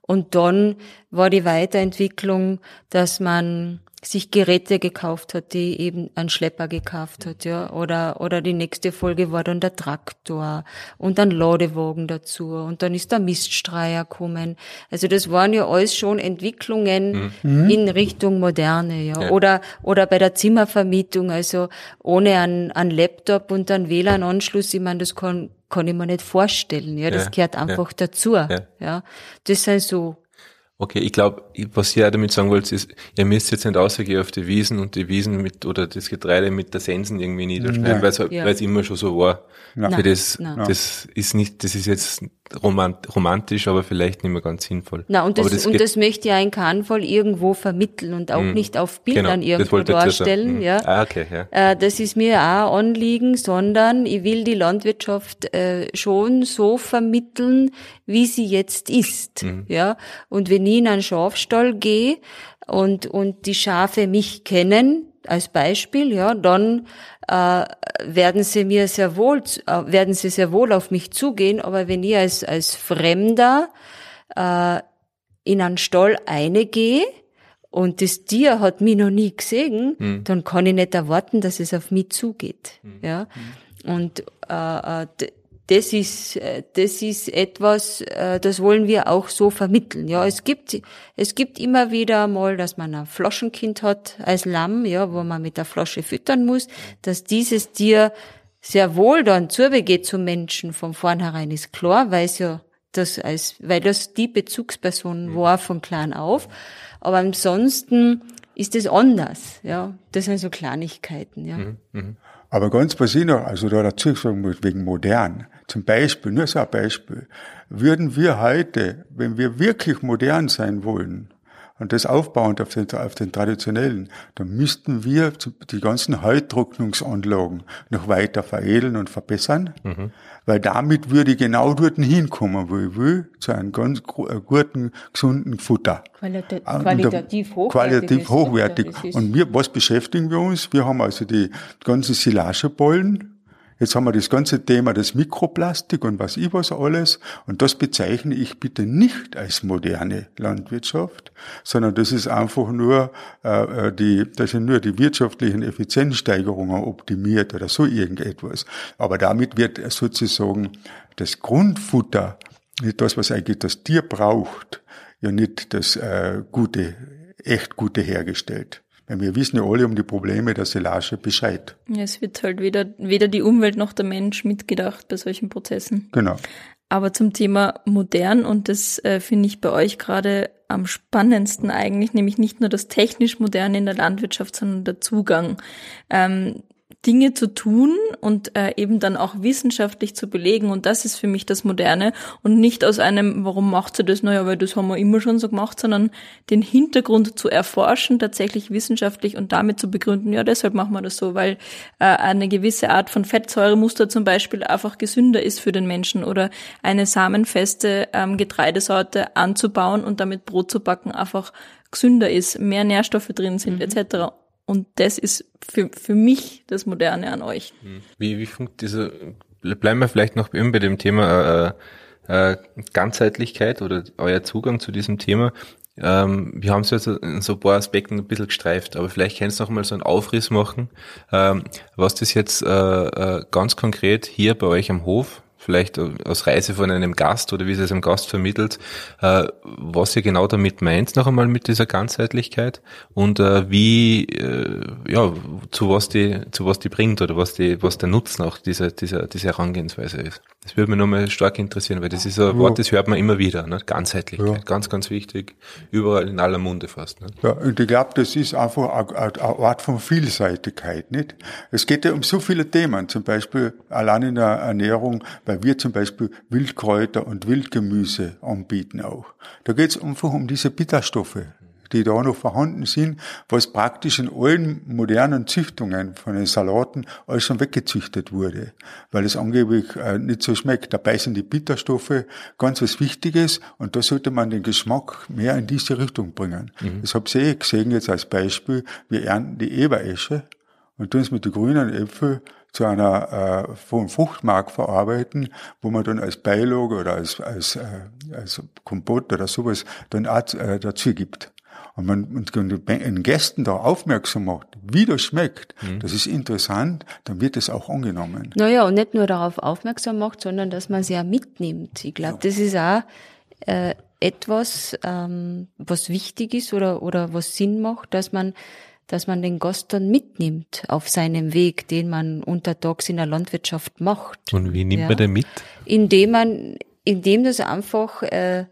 Und dann war die Weiterentwicklung, dass man sich Geräte gekauft hat, die eben einen Schlepper gekauft hat, ja, oder, oder die nächste Folge war dann der Traktor und dann Ladewagen dazu und dann ist der Miststreier gekommen. Also das waren ja alles schon Entwicklungen in Richtung Moderne, ja. Ja. Oder, oder bei der Zimmervermietung, also ohne einen, einen Laptop und einen WLAN-Anschluss, ich meine, das kann, kann ich mir nicht vorstellen, ja. Das Ja, gehört ja. einfach dazu, ja. Das sind so Okay, ich glaube, was ihr auch damit sagen wollt, ist, ihr müsst jetzt nicht ausgehen auf die Wiesen und die Wiesen mit, oder das Getreide mit der Sensen irgendwie niederschneiden, weil es halt- Ja. es immer schon so war. Nein. Für das, Nein. das ist nicht, das ist jetzt romant, romantisch, aber vielleicht nicht mehr ganz sinnvoll. Na, und Aber das, und das möchte ja in keinem Fall irgendwo vermitteln und auch nicht auf Bildern genau, das irgendwo darstellen, Mhm. ja. Ah, okay, ja. Äh, Das ist mir auch ein Anliegen, sondern ich will die Landwirtschaft äh, schon so vermitteln, wie sie jetzt ist. Mhm. Ja, und wenn ich in einen Schafstall gehe und und die Schafe mich kennen als Beispiel, ja, dann äh, werden sie mir sehr wohl äh, werden sie sehr wohl auf mich zugehen. Aber wenn ich als als Fremder äh, in einen Stall eingehe und das Tier hat mich noch nie gesehen, dann kann ich nicht erwarten, dass es auf mich zugeht. Ja. Und äh, äh, das ist, äh, das ist etwas, äh, das wollen wir auch so vermitteln. Ja, es gibt, es gibt immer wieder mal, dass man ein Flaschenkind hat als Lamm, ja, wo man mit der Flasche füttern muss, dass dieses Tier sehr wohl dann zubegeht zum Menschen von vornherein ist klar, weil es ja das als, weil das die Bezugsperson war von klein auf. Aber ansonsten ist es anders, ja. Das sind so Kleinigkeiten, ja. Aber ganz was ich noch, also da dazu sagen muss, wegen modern. Zum Beispiel, nur so ein Beispiel. Würden wir heute, wenn wir wirklich modern sein wollen, und das aufbauend auf den, auf den traditionellen, dann müssten wir die ganzen Heuttrocknungsanlagen noch weiter veredeln und verbessern, Mhm. weil damit würde ich genau dort hinkommen, wo ich will, zu einem ganz äh, guten, gesunden Futter. Qualita qualitativ hochwertig. Qualitativ hochwertig. Und wir, was beschäftigen wir uns? Wir haben also die ganzen Silagebollen. Jetzt haben wir das ganze Thema des Mikroplastik und was ich was alles. Und das bezeichne ich bitte nicht als moderne Landwirtschaft, sondern das ist einfach nur, äh, äh, die, das sind nur die wirtschaftlichen Effizienzsteigerungen optimiert oder so irgendetwas. Aber damit wird sozusagen das Grundfutter, nicht das, was eigentlich das Tier braucht, ja nicht das äh, Gute, echt Gute hergestellt. Weil wir wissen ja alle um die Probleme der Silage Bescheid. Ja, es wird halt weder, weder die Umwelt noch der Mensch mitgedacht bei solchen Prozessen. Genau. Aber zum Thema modern, und das äh, finde ich bei euch gerade am spannendsten eigentlich, nämlich nicht nur das technisch Moderne in der Landwirtschaft, sondern der Zugang. Ähm, Dinge zu tun und äh, eben dann auch wissenschaftlich zu belegen. Und das ist für mich das Moderne und nicht aus einem, warum macht sie das? Naja, weil das haben wir immer schon so gemacht, sondern den Hintergrund zu erforschen, tatsächlich wissenschaftlich und damit zu begründen, ja, deshalb machen wir das so, weil äh, eine gewisse Art von Fettsäuremuster zum Beispiel einfach gesünder ist für den Menschen oder eine samenfeste ähm, Getreidesorte anzubauen und damit Brot zu backen einfach gesünder ist, mehr Nährstoffe drin sind, etc. Und das ist für, für mich das Moderne an euch. Wie, wie funkt diese, bleiben wir vielleicht noch bei dem Thema äh, äh, Ganzheitlichkeit oder euer Zugang zu diesem Thema. Ähm, wir haben es jetzt in so ein paar Aspekten ein bisschen gestreift, aber vielleicht kannst du noch mal so einen Aufriss machen, ähm, was das jetzt äh, äh, ganz konkret hier bei euch am Hof, vielleicht aus Reise von einem Gast oder wie sie es einem Gast vermittelt, äh, was ihr genau damit meint noch einmal mit dieser Ganzheitlichkeit und äh, wie, äh, ja, zu was die, zu was die bringt oder was die, was der Nutzen auch dieser, dieser, dieser Herangehensweise ist. Das würde mich nochmal stark interessieren, weil das ist ein Wort, das hört man immer wieder, ne? Ganzheitlichkeit, Ja. ganz, ganz wichtig, überall in aller Munde fast. Ne? Ja, und ich glaube, das ist einfach eine, eine Art von Vielseitigkeit, nicht? Es geht ja um so viele Themen, zum Beispiel allein in der Ernährung, weil wir zum Beispiel Wildkräuter und Wildgemüse anbieten auch. Da geht es einfach um diese Bitterstoffe, die da noch vorhanden sind, was praktisch in allen modernen Züchtungen von den Salaten alles schon weggezüchtet wurde, weil es angeblich äh, nicht so schmeckt. Dabei sind die Bitterstoffe ganz was Wichtiges und da sollte man den Geschmack mehr in diese Richtung bringen. Das habt ihr eh gesehen jetzt als Beispiel. Wir ernten die Eberesche und tun es mit den grünen Äpfeln zu einer äh, vom Fruchtmark verarbeiten, wo man dann als Beilage oder als, als, äh, als Kompott oder sowas dann auch äh, dazu gibt. Und man und den Gästen da aufmerksam macht, wie das schmeckt, das ist interessant, dann wird es auch angenommen. Naja, und nicht nur darauf aufmerksam macht, sondern dass man sie auch mitnimmt. Ich glaube, das ist auch äh, etwas, ähm, was wichtig ist oder, oder was Sinn macht, dass man dass man den Gast dann mitnimmt auf seinem Weg, den man untertags in der Landwirtschaft macht. Und wie nimmt Ja. man den mit? Indem man, indem das einfach, äh,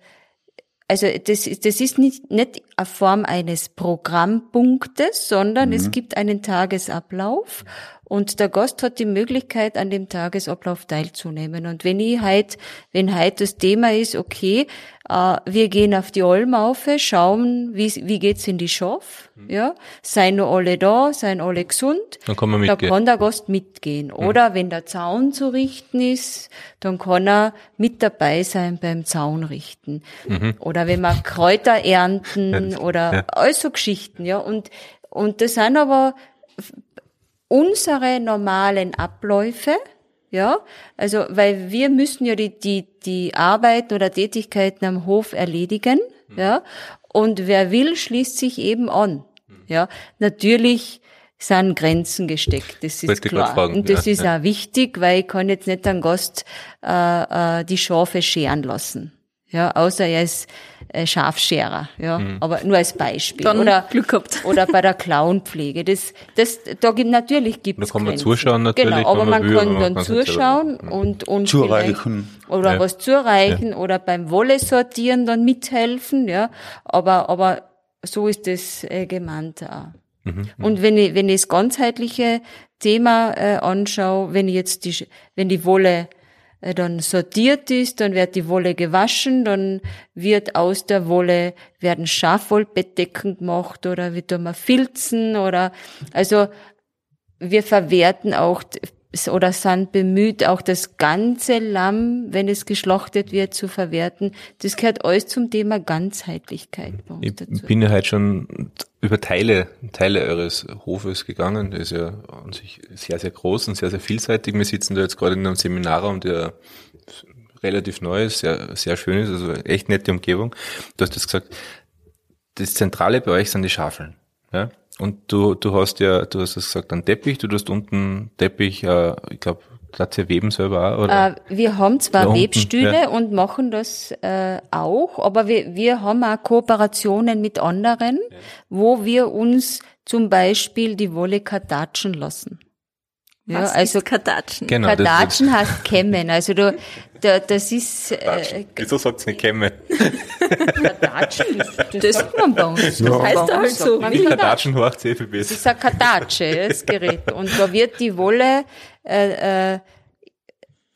also das, ist- das ist nicht, nicht eine Form eines Programmpunktes, sondern es gibt einen Tagesablauf und der Gast hat die Möglichkeit, an dem Tagesablauf teilzunehmen. Und wenn ich halt, wenn halt das Thema ist, okay, äh, wir gehen auf die auf, schauen, wie, wie geht's in die Schaf, ja, seien noch alle da, seien alle gesund, Dann kann man da mitgehen. kann der Gast mitgehen. Oder wenn der Zaun zu richten ist, dann kann er mit dabei sein beim Zaunrichten. Oder wenn wir Kräuter ernten oder Ja. all so Geschichten, ja. Und, und das sind aber unsere normalen Abläufe, ja. Also, weil wir müssen ja die, die, die Arbeiten oder Tätigkeiten am Hof erledigen, ja. Und wer will, schließt sich eben an, ja. Natürlich, sind Grenzen gesteckt, das ist Wollte klar. fragen, und das ja, ist ja. auch wichtig, weil ich kann jetzt nicht einen Gast äh, äh, die Schafe scheren lassen. Ja, außer er ist Schafscherer, ja, Mhm. aber nur als Beispiel. Dann oder Glück gehabt. [LAUGHS] oder bei der Klauenpflege. Das, das, da gibt natürlich gibt's Da kann man Grenzen. zuschauen natürlich, Genau, aber man man will, kann dann zuschauen und und Zureichen. vielleicht- oder Ja. was zureichen oder beim Wolle sortieren dann mithelfen, ja. Aber aber so ist das äh, gemeint auch. Mhm. Und wenn ich wenn ich das ganzheitliche Thema äh, anschaue, wenn ich jetzt die wenn die Wolle äh, dann sortiert ist, dann wird die Wolle gewaschen, dann wird aus der Wolle werden Schafwollbettdecken gemacht oder wie tun wir Filzen oder also wir verwerten auch oder sind bemüht, auch das ganze Lamm, wenn es geschlachtet wird, zu verwerten. Das gehört alles zum Thema Ganzheitlichkeit bei uns Ich dazu. bin ja heute schon über Teile, Teile eures Hofes gegangen. Der ist ja an sich sehr, sehr groß und sehr, sehr vielseitig. Wir sitzen da jetzt gerade in einem Seminarraum, der relativ neu ist, sehr, sehr schön ist, also echt nette Umgebung. Du hast das gesagt, das Zentrale bei euch sind die Schafeln. Ja? Und du, du hast ja, du hast das gesagt, einen Teppich, du hast unten Teppich, äh, ich glaube, das ja Weben selber auch, oder? Äh, wir haben zwar unten, Webstühle ja. und machen das äh, auch, aber wir, wir haben auch Kooperationen mit anderen, wo wir uns zum Beispiel die Wolle kartatschen lassen. Ja, Was also ist Kartatschen? Genau, das- Kartatschen heißt kämmen. Also du, da, das ist äh, Wieso sagt's nicht kämme? Kartatschen, das, das sagt man bei uns. Das heißt bei halt so. sagt man Die Kartatschen. Kardatschen hoch CFB. Das ist ein Kartatsche, [LAUGHS] das Gerät. Und da wird die Wolle äh, äh,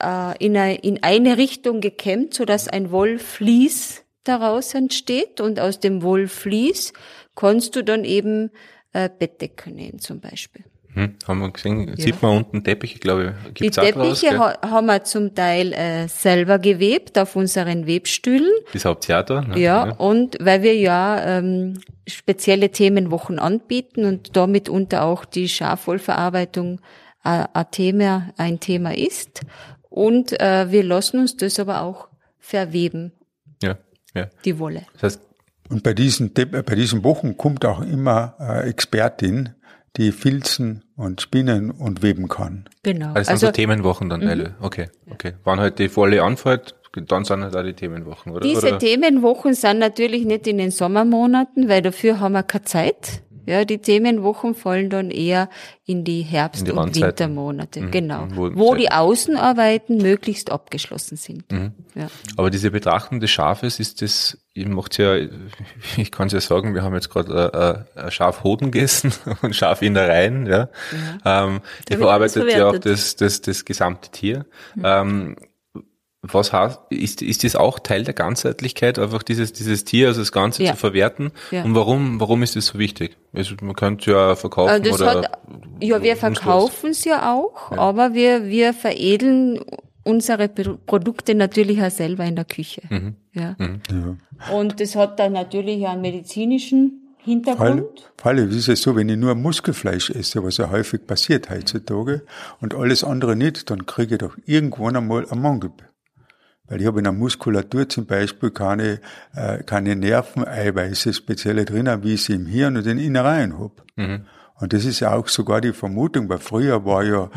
äh, in, eine, in eine Richtung gekämmt, sodass ein Wollflies daraus entsteht. Und aus dem Wollflies kannst du dann eben äh, Bettdecken nähen zum Beispiel. Hm, haben wir gesehen, sieht man unten Teppiche, glaube ich, Die gibt's auch draus, Teppiche gell? ha haben wir zum Teil äh, selber gewebt auf unseren Webstühlen. Das Haupttheater. Ne? Ja, und weil wir ja ähm, spezielle Themenwochen anbieten und damit unter auch die Schafwollverarbeitung äh, ein, Thema, ein Thema ist. Und äh, wir lassen uns das aber auch verweben, ja, ja. die Wolle. Das heißt, Und bei diesen, bei diesen Wochen kommt auch immer äh, Expertin, die filzen und spinnen und weben kann. Genau. das sind so Themenwochen dann Teile. Okay, okay. Wann halt die volle anfällt, dann sind halt auch die Themenwochen, oder? Diese oder? Themenwochen sind natürlich nicht in den Sommermonaten, weil dafür haben wir keine Zeit. Ja, die Themenwochen fallen dann eher in die Herbst- In die und. Wintermonate, genau. Wo- Wo, die Außenarbeiten möglichst abgeschlossen sind. Mhm. Ja. Aber diese Betrachtung des Schafes ist das, ich macht's ja, [LAUGHS] ich kann es ja sagen, wir haben jetzt gerade äh, äh, Schafhoden gegessen [LAUGHS] und Schafinnereien, ja. Ähm, Da ihr verarbeitet ja auch das, das, das gesamte Tier. Ähm, was heißt, ist, ist das auch Teil der Ganzheitlichkeit, einfach dieses, dieses Tier, also das Ganze Ja. zu verwerten? Ja. Und warum, warum ist das so wichtig? Also man könnte ja verkaufen Äh, Das oder. hat, ja, wir verkaufen es ja auch, aber wir, wir veredeln unsere Pro- Produkte natürlich auch selber in der Küche. Mhm. Ja. Und das hat dann natürlich einen medizinischen Hintergrund. weil es ist ja so, wenn ich nur Muskelfleisch esse, was ja häufig passiert heutzutage, und alles andere nicht, dann kriege ich doch irgendwann einmal einen Mangel. Weil ich habe in der Muskulatur zum Beispiel keine, äh, keine Nerveneiweiße spezielle drinnen, wie ich sie im Hirn und in den Innereien habe. Und das ist ja auch sogar die Vermutung, weil früher war ja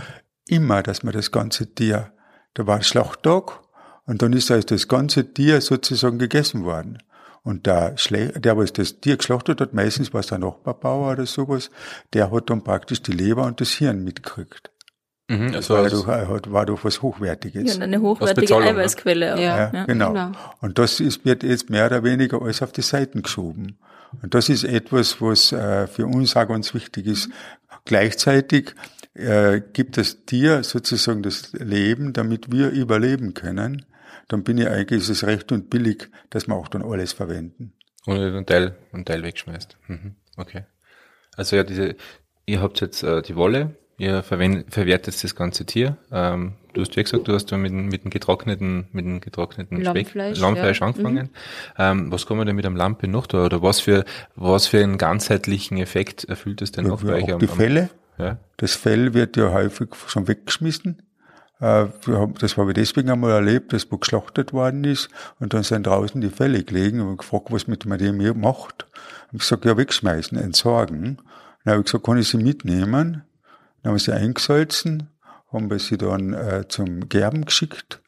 immer, dass man das ganze Tier, da war Schlachttag und dann ist also das ganze Tier sozusagen gegessen worden. Und der, Schle der, was das Tier geschlachtet hat, meistens war es der Nachbarbauer oder sowas, der hat dann praktisch die Leber und das Hirn mitgekriegt. Mhm, also War doch, er hat, war doch was Hochwertiges. Ja, eine hochwertige ne? Eiweißquelle. auch. Ja. Ja, genau. genau. Und das ist, wird jetzt mehr oder weniger alles auf die Seiten geschoben. Und das ist etwas, was äh, für uns auch ganz wichtig ist. Gleichzeitig äh, gibt das Tier sozusagen das Leben, damit wir überleben können. Dann bin ich eigentlich, ist es recht und billig, dass wir auch dann alles verwenden. Und einen Teil, einen Teil wegschmeißt. Mhm. Okay. Also ja, diese, ihr habt jetzt äh, die Wolle, ihr verwendet, verwertet das ganze Tier. Ähm, du hast ja gesagt, du hast da mit, dem- mit dem getrockneten, mit dem getrockneten Lammfleisch, Speck, Lammfleisch ja. angefangen. Ähm, was kann man denn mit einem Lampe noch da? Oder was für, was für einen ganzheitlichen Effekt erfüllt es denn noch bei euch? auch am- die am- Fälle, Ja. das Fell wird ja häufig schon weggeschmissen. Äh, wir haben, das habe ich deswegen einmal erlebt, dass wo geschlachtet worden ist und dann sind draußen die Felle gelegen und ich gefragt, was mit man dem hier macht. Hab gesagt, ja, wegschmeißen, entsorgen. Dann habe ich gesagt, kann ich sie mitnehmen? Dann haben wir sie eingesalzen, haben wir sie dann äh, zum Gerben geschickt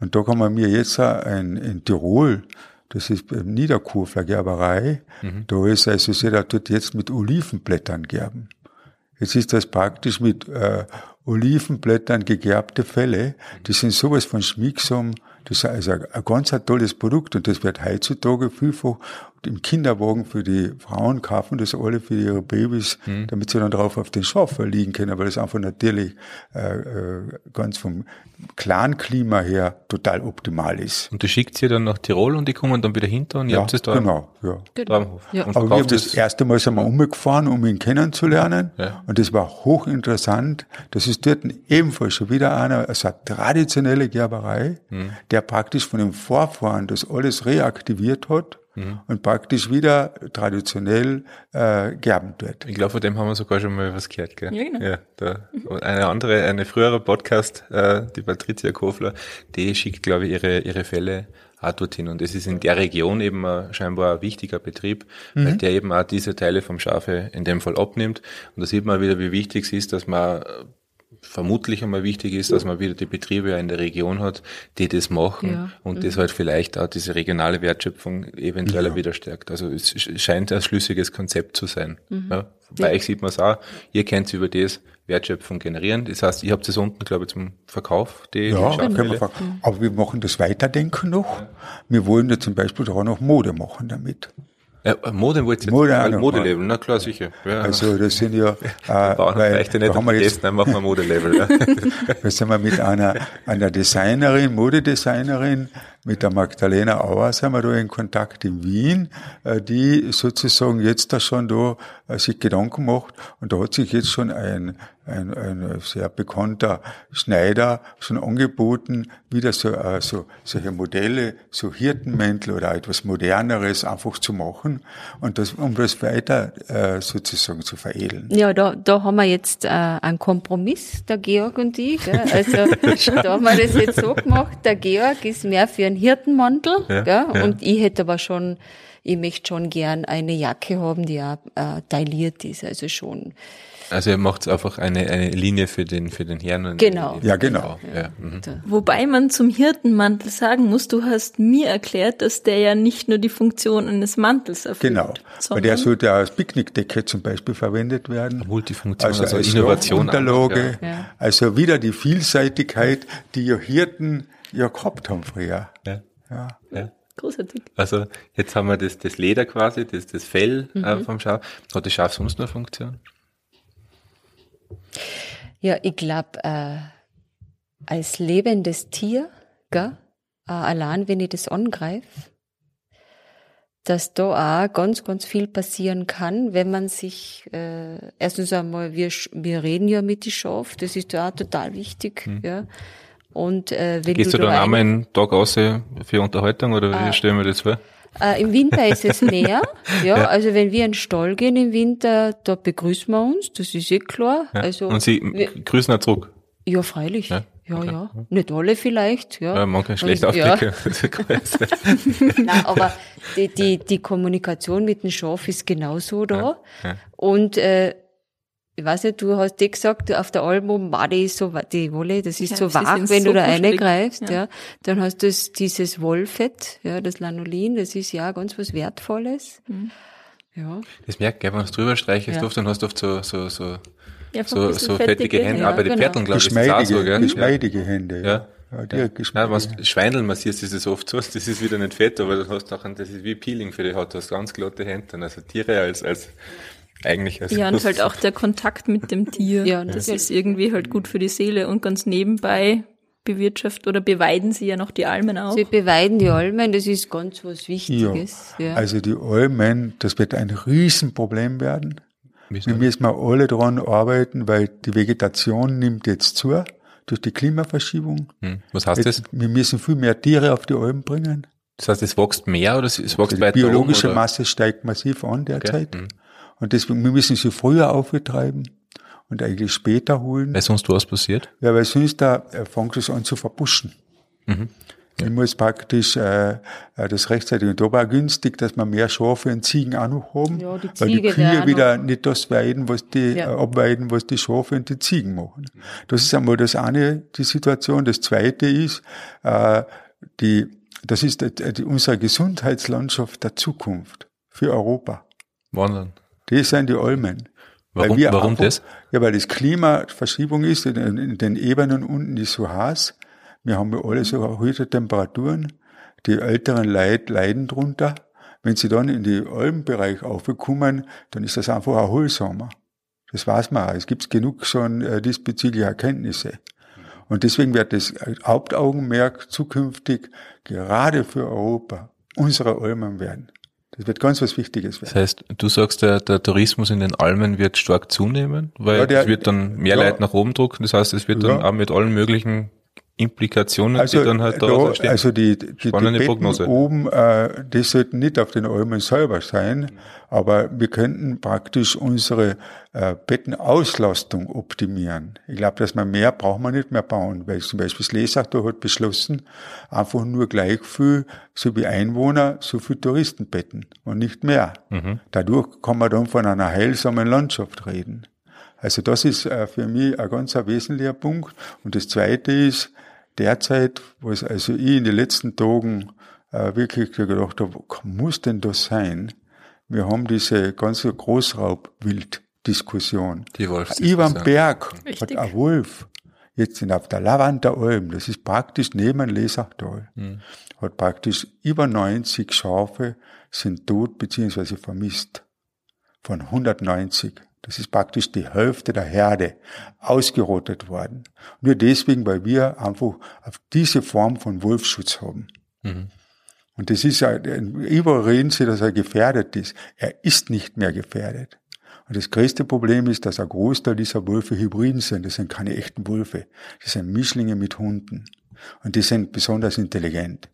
Und da kommen wir jetzt auch in, in Tirol, das ist Niederkurfler Gerberei, da ist also, da tut jetzt mit Olivenblättern gerben. Jetzt ist das praktisch mit äh, Olivenblättern gegerbte Felle. Die sind sowas von schmiegsam. Das ist also ein, ganz ein tolles Produkt und das wird heutzutage vielfach im Kinderwagen für die Frauen kaufen das alle für ihre Babys, damit sie dann drauf auf den Schaffer liegen können, weil das einfach natürlich äh, äh, ganz vom Clan-Klima her total optimal ist. Und du schickt sie dann nach Tirol und die kommen dann wieder hinter und ihr habt es da genau, ja. Traumhof. Ja. Und Aber wir haben das es. erste Mal sind wir umgefahren, um ihn kennenzulernen. Ja. Und das war hochinteressant. Das ist dort ebenfalls schon wieder einer, also eine traditionelle Gerberei, Hm. der praktisch von den Vorfahren das alles reaktiviert hat Hm. und praktisch wieder traditionell äh, gerben wird. Ich glaube, von dem haben wir sogar schon mal was gehört, gell? Ja, genau. Ja, da, und eine andere, eine frühere Podcast, äh, die Patricia Kofler, die schickt, glaube ich, ihre, ihre Fälle auch dorthin. Und das ist in der Region eben ein, scheinbar ein wichtiger Betrieb, weil der eben auch diese Teile vom Schafe in dem Fall abnimmt. Und da sieht man wieder, wie wichtig es ist, dass man vermutlich einmal wichtig ist, dass man wieder die Betriebe ja in der Region hat, die das machen Ja. und das halt vielleicht auch diese regionale Wertschöpfung eventuell wieder stärkt. Also es sch- scheint ein schlüssiges Konzept zu sein. Ja, bei euch sieht man es auch, ihr könnt über das Wertschöpfung generieren. Das heißt, ihr habt es unten, glaube ich, zum Verkauf, die Ja, Schafwelle. können wir ver- aber wir machen das Weiterdenken noch. Wir wollen ja zum Beispiel auch noch Mode machen damit. Ja, Mode wollt ihr jetzt, Mode Mode, Modelabel, na klar, sicher. Ja. Also das sind ja, [LAUGHS] äh, weil vielleicht nicht haben wir jetzt dann machen wir Modelabel. Ja. [LAUGHS] Da sind wir mit einer, einer Designerin, Modedesignerin, mit der Magdalena Auer sind wir da in Kontakt in Wien, äh, die sozusagen jetzt da schon da äh, sich Gedanken macht und da hat sich jetzt schon ein, ein, ein sehr bekannter Schneider schon angeboten, wieder so, äh, so solche Modelle, so Hirtenmäntel oder etwas moderneres einfach zu machen und das, um das weiter äh, sozusagen zu veredeln. Ja, da, da haben wir jetzt äh, einen Kompromiss, der Georg und ich. Gell? Also [LAUGHS] da haben wir das jetzt so gemacht, der Georg ist mehr für einen Hirtenmantel Ja, gell? ja. und ich hätte aber schon, ich möchte schon gern eine Jacke haben, die auch äh, tailliert ist, also schon. Also ihr macht einfach eine, eine Linie für den, für den Herrn. Und Genau. Ja, genau. Ja, mhm. Wobei man zum Hirtenmantel sagen muss, du hast mir erklärt, dass der ja nicht nur die Funktion eines Mantels erfüllt. Genau. Weil der sollte auch als Picknickdecke zum Beispiel verwendet werden. Multifunktion, Also, also, als Innovation. Unterlage. Ja. Also wieder die Vielseitigkeit, die ja Hirten ja gehabt haben früher. Ja. Ja. Ja. großartig. Also jetzt haben wir das, das Leder quasi, das, das Fell äh, Mhm. vom Schaf. Hat das Schaf sonst noch eine Funktion? Ja, ich glaube, äh, als lebendes Tier, gell, äh, allein wenn ich das angreife, dass da auch ganz, ganz viel passieren kann, wenn man sich, äh, erstens einmal, wir, wir reden ja mit die Schaf, das ist ja auch total wichtig, ja. Und äh, wenn. Gehst du du dann da einmal eine- einen Tag raus für Unterhaltung oder wie stellen wir das vor? Äh, Im Winter ist es mehr. [LAUGHS] ja, also wenn wir in den Stall gehen im Winter, da begrüßen wir uns, das ist eh klar. Ja. Also Und sie wir, grüßen auch zurück. ja, freilich. Ja? Ja, Okay. ja. Nicht alle vielleicht, ja. Ja, man kann schlecht ja. aufblicken. Cool. [LAUGHS] [LAUGHS] Nein, aber die, die, die Kommunikation mit dem Schaf ist genauso da. ja. Und äh, ich weiß nicht, du hast dir gesagt, auf der die ist so, die Wolle, das ist Ja, so wach, wenn so du da reingreifst, ja. Ja. Dann hast du das, dieses Wollfett, ja, das Lanolin, das ist ja ganz was Wertvolles. Mhm. Ja. Das merkt, gell, wenn du es drüber streichst Ja. oft, dann hast du oft so, so, so, Ja, so, so fettige Hände. ja, Aber die genau. Pferdeln, glaube ich, ist das auch so, Geschmeidige, gell? geschmeidige Hände. Ja. ja die Ja. Nein, wenn du Schweindeln massierst, ist es oft so, das ist wieder nicht fett, aber du hast nachher, das ist wie Peeling für die Haut, du hast ganz glatte Hände, also Tiere als, als, eigentlich als Ja, und halt auch der Kontakt mit dem Tier. Ja, das natürlich. ist irgendwie halt gut für die Seele und ganz nebenbei bewirtschaften oder beweiden sie ja noch die Almen auch. Sie beweiden die Almen, das ist ganz was Wichtiges. Ja. Also die Almen, das wird ein Riesenproblem werden. Wir müssen mal alle dran arbeiten, weil die Vegetation nimmt jetzt zu durch die Klimaverschiebung. Hm. Was heißt das? Jetzt, wir müssen viel mehr Tiere auf die Alpen bringen. Das heißt, es wächst mehr oder es es wächst Die weiter biologische um? Masse steigt massiv an derzeit. Mhm. Und deswegen, wir müssen sie früher aufgetreiben und eigentlich später holen. Weil sonst was passiert? Ja, weil sonst da äh, fängt es an zu verbuschen. Mhm. Ich muss praktisch äh, äh, das rechtzeitig und da war günstig, dass wir mehr Schafe und Ziegen auch noch haben, Ja, die weil die Kühe wieder nicht das weiden, was die Ja. äh, abweiden, was die Schafe und die Ziegen machen. Das ist einmal das eine, die Situation. Das zweite ist, äh, die, das ist die, die, unsere Gesundheitslandschaft der Zukunft für Europa. Wandern. Das sind die Almen. Weil Warum, warum einfach- das? Ja, weil das Klima Verschiebung ist, in, in den Ebenen unten ist so heiß. Wir haben ja alle so erhöhte Temperaturen. Die älteren Leute leiden drunter. Wenn sie dann in die Alpenbereich aufkommen, dann ist das einfach erholsamer. Das weiß man auch. Es gibt genug schon äh, diesbezügliche Erkenntnisse. Und deswegen wird das Hauptaugenmerk zukünftig gerade für Europa unsere Almen werden. Das wird ganz was Wichtiges Das werden. heißt, du sagst, der, der Tourismus in den Almen wird stark zunehmen, weil Ja, der- es wird dann mehr ja. Leute nach oben drucken. Das heißt, es wird dann Ja. auch mit allen möglichen Implikationen, die dann halt da, daraus entstehen. also die, die, die Spannende Betten Prognose. oben, äh, das sollten nicht auf den Almen selber sein, aber wir könnten praktisch unsere äh, Bettenauslastung optimieren. Ich glaube, dass man mehr braucht man nicht mehr bauen, weil zum Beispiel das Lesachtor hat beschlossen, einfach nur gleich viel, so wie Einwohner, so viel Touristenbetten und nicht mehr. Mhm. Dadurch kann man dann von einer heilsamen Landschaft reden. Also das ist äh, für mich ein ganz wesentlicher Punkt. Und das Zweite ist, derzeit, was also ich in den letzten Tagen äh, wirklich gedacht habe, muss denn das sein? Wir haben diese ganze Großraubwild-Diskussion. Die Wolfs. Über den Berg Richtig. hat ein Wolf, jetzt sind auf der Lavanter Alm, das ist praktisch neben Lesachtal, hat praktisch über 90 Schafe sind tot beziehungsweise vermisst. Von 190. Das ist praktisch die Hälfte der Herde ausgerottet worden. Nur deswegen, weil wir einfach auf diese Form von Wolfschutz haben. Und das ist ja, überall reden sie, dass er gefährdet ist. Er ist nicht mehr gefährdet. Und das größte Problem ist, dass ein Großteil dieser Wölfe Hybriden sind. Das sind keine echten Wölfe. Das sind Mischlinge mit Hunden. Und die sind besonders intelligent.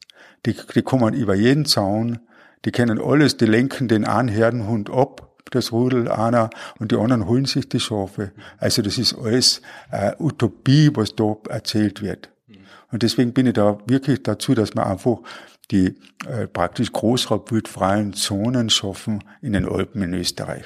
Die, die kommen über jeden Zaun. Die kennen alles. Die lenken den einen Herdenhund ab, das Rudel einer, und die anderen holen sich die Schafe. Also das ist alles äh, Utopie, was da erzählt wird. Und deswegen bin ich da wirklich dazu, dass wir einfach die äh, praktisch großraubwildfreien Zonen schaffen in den Alpen in Österreich.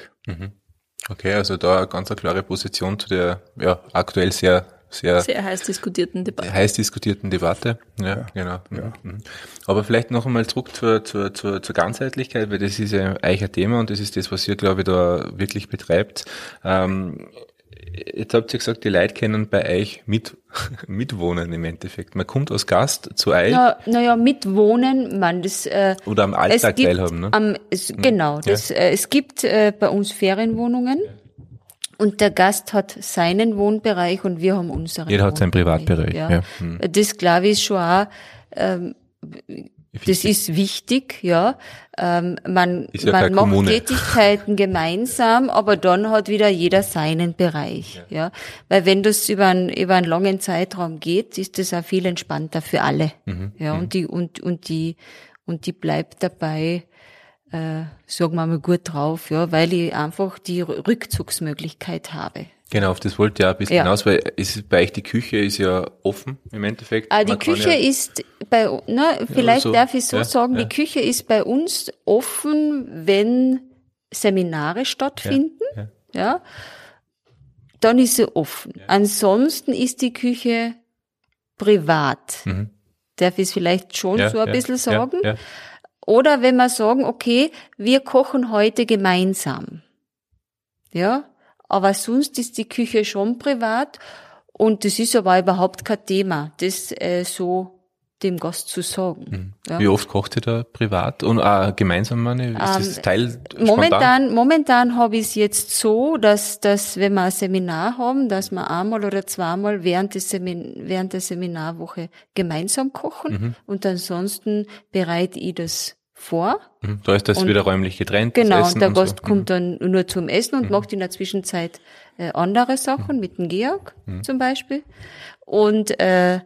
Okay, also da eine ganz eine klare Position zu der ja, aktuell sehr, sehr, Sehr heiß diskutierten Debatte. heiß diskutierten Debatte. Ja, genau. Mhm. Aber vielleicht noch einmal zurück zur, zur, zur, zur Ganzheitlichkeit, weil das ist ja ein Thema und das ist das, was ihr, glaube ich, da wirklich betreibt. Ähm, jetzt habt ihr gesagt, die Leute können bei euch mit, [LAUGHS] mitwohnen im Endeffekt. Man kommt als Gast zu euch Na, naja, mitwohnen, man, das, äh, oder am Alltag teilhaben. Ne? Am, es, Genau, das, äh, es gibt äh, bei uns Ferienwohnungen und der Gast hat seinen Wohnbereich und wir haben unseren. Jeder hat seinen Privatbereich, Ja. ja. Hm. Das glaube ich schon auch. Ähm, das ist wichtig, ja. Ähm, man ja man macht Kommune. Tätigkeiten [LAUGHS] gemeinsam, aber dann hat wieder jeder seinen Bereich, ja. Weil wenn das über einen, über einen langen Zeitraum geht, ist das auch viel entspannter für alle, Mhm. ja. Und die und und die und die bleibt dabei, äh, sagen wir mal gut drauf, ja, weil ich einfach die Rückzugsmöglichkeit habe. Genau, auf das wollte ich auch ein bisschen Ja. hinaus, weil es ist, bei euch die Küche ist ja offen im Endeffekt. Ah, die Küche ja, ist bei, na, vielleicht so, darf ich so sagen, die Küche ist bei uns offen, wenn Seminare stattfinden, ja. dann ist sie offen. Ansonsten ist die Küche privat. Mhm. Darf ich es vielleicht schon so ein bisschen sagen? Oder wenn wir sagen, okay, wir kochen heute gemeinsam. Ja, aber sonst ist die Küche schon privat und das ist aber überhaupt kein Thema, das äh, so dem Gast zu sagen. Ja. Mhm. Wie oft kocht ihr da privat und äh, gemeinsam, meine? Ist das Ähm, Teil spontan? Momentan, momentan habe ich es jetzt so, dass, dass wenn wir ein Seminar haben, dass wir einmal oder zweimal während, des Semin während der Seminarwoche gemeinsam kochen Mhm. und ansonsten bereite ich das vor. Mhm. Da ist das und- wieder räumlich getrennt. Genau, und der und Gast so. Mhm. kommt dann nur zum Essen und macht in der Zwischenzeit äh, andere Sachen mit dem Georg Mhm. zum Beispiel. Und äh,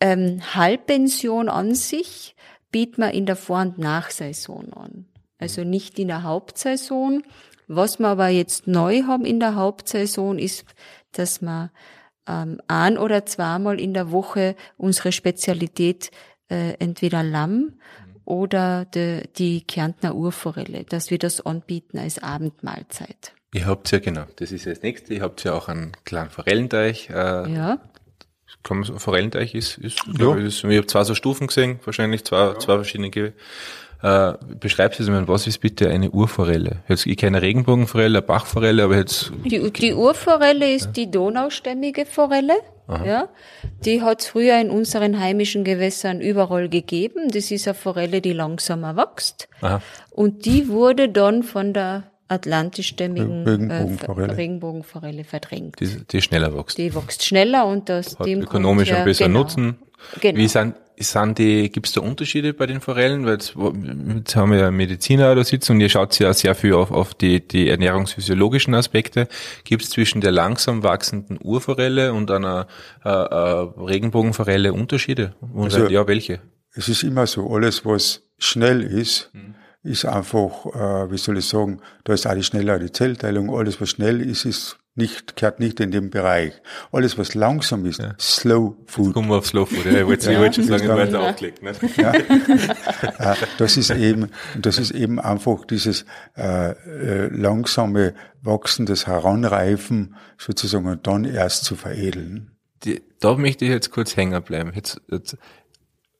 ähm, Halbpension an sich bietet man in der Vor- und Nachsaison an. Also nicht in der Hauptsaison. Was wir aber jetzt neu haben in der Hauptsaison ist, dass wir ähm, ein oder zweimal in der Woche unsere Spezialität äh, entweder Lamm oder de, die Kärntner Urforelle, dass wir das anbieten als Abendmahlzeit. Ihr habt ja, genau, das ist ja das nächste, ihr habt ja auch einen kleinen Forellenteich. Äh, Ja, kann man, so- Forellenteich ist, ist, glaub ich, ist ich habe zwei so Stufen gesehen, wahrscheinlich zwei, zwei verschiedene. Ge- Äh, beschreibst du mal, was ist bitte eine Urforelle? Jetzt, ich kenne Regenbogenforelle, eine Bachforelle, aber jetzt, die, die Urforelle ist die donaustämmige Forelle. Ja, die hat früher in unseren heimischen Gewässern überall gegeben. Das ist eine Forelle, die langsamer wächst. aha, Und die wurde dann von der atlantischstämmigen Regenbogenforelle. Äh, Regenbogenforelle verdrängt. die, die schneller wächst. Die wächst schneller und das Hat dem ökonomisch ja- besseren genau. Nutzen. Genau. Wie sind, sind die, gibt es da Unterschiede bei den Forellen? Weil jetzt, jetzt haben wir ja Mediziner da sitzen und ihr schaut ja sehr viel auf, auf die, die ernährungsphysiologischen Aspekte. Gibt es zwischen der langsam wachsenden Urforelle und einer äh, äh, Regenbogenforelle Unterschiede? Und Also- ja, welche? Es ist immer so, alles was schnell ist, ist einfach, äh, wie soll ich sagen, da ist auch die schnellere Zellteilung, alles was schnell ist, ist nicht, gehört nicht in den Bereich. Alles was langsam ist, Slow Food. Kommen wir auf Slow Food. Ja, ich wollte, wollte schon sagen, Ja. weiter aufgelegt. Ne? [LAUGHS] Äh, das ist eben, das ist eben einfach dieses äh, äh, langsame Wachsen, das Heranreifen sozusagen und dann erst zu veredeln. Die, da möchte ich jetzt kurz hängen bleiben. Jetzt, jetzt,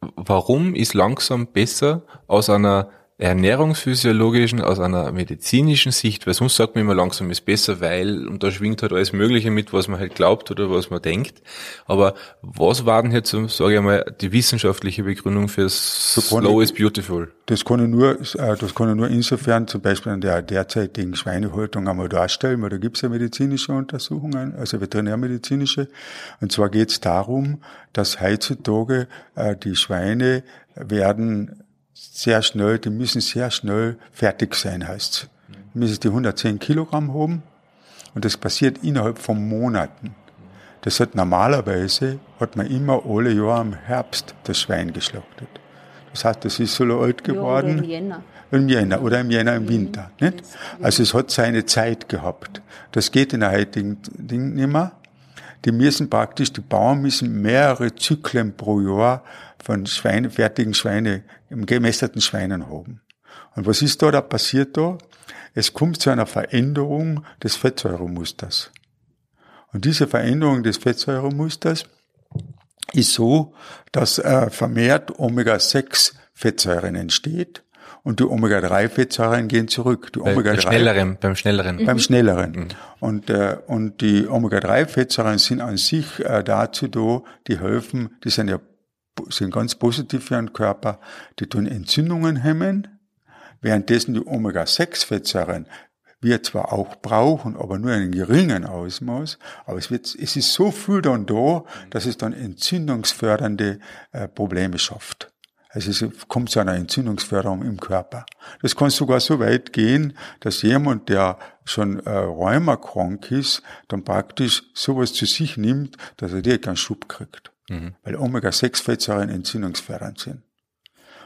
warum ist langsam besser aus einer ernährungsphysiologischen, aus einer medizinischen Sicht? Weil sonst sagt man immer, langsam ist besser, weil, und da schwingt halt alles Mögliche mit, was man halt glaubt oder was man denkt. Aber was war denn jetzt, sage ich mal, die wissenschaftliche Begründung für Slow ich- is Beautiful? Das kann ich nur, äh, das kann ich nur insofern zum Beispiel an der derzeitigen Schweinehaltung einmal darstellen, weil da gibt es ja medizinische Untersuchungen, also veterinärmedizinische. Und zwar geht es darum, dass heutzutage äh, die Schweine werden sehr schnell, die müssen sehr schnell fertig sein, heißt Die müssen die 110 Kilogramm haben und das passiert innerhalb von Monaten. Das hat normalerweise, hat man immer alle Jahre im Herbst das Schwein geschlachtet. Das heißt, das ist so alt Ja, geworden. im Jänner. Im Jänner oder im Jänner im Winter. Nicht? Also es hat seine Zeit gehabt. Das geht in der heutigen Ding nicht mehr. Die müssen praktisch, die Bauern müssen mehrere Zyklen pro Jahr von Schweine, fertigen Schweine, gemästerten Schweinen haben. Und was ist da, da passiert da? Es kommt zu einer Veränderung des Fettsäuremusters. Und diese Veränderung des Fettsäuremusters ist so, dass äh, vermehrt Omega-6-Fettsäuren entsteht und die Omega-3-Fettsäuren gehen zurück. Die Bei, bei Omega-3 schnellerem, beim schnelleren. beim Schnelleren. Und, äh, und die Omega-3-Fettsäuren sind an sich äh, dazu da, die helfen, die sind ja sind ganz positiv für den Körper, die tun Entzündungen hemmen, währenddessen die Omega-6-Fettsäuren wir zwar auch brauchen, aber nur in einem geringen Ausmaß, aber es, wird, es ist so viel dann da, dass es dann entzündungsfördernde äh, Probleme schafft. Also es kommt zu einer Entzündungsförderung im Körper. Das kann sogar so weit gehen, dass jemand, der schon äh, rheumakrank ist, dann praktisch sowas zu sich nimmt, dass er direkt einen Schub kriegt. Weil Omega-6-Fettsäuren entzündungsfördernd sind.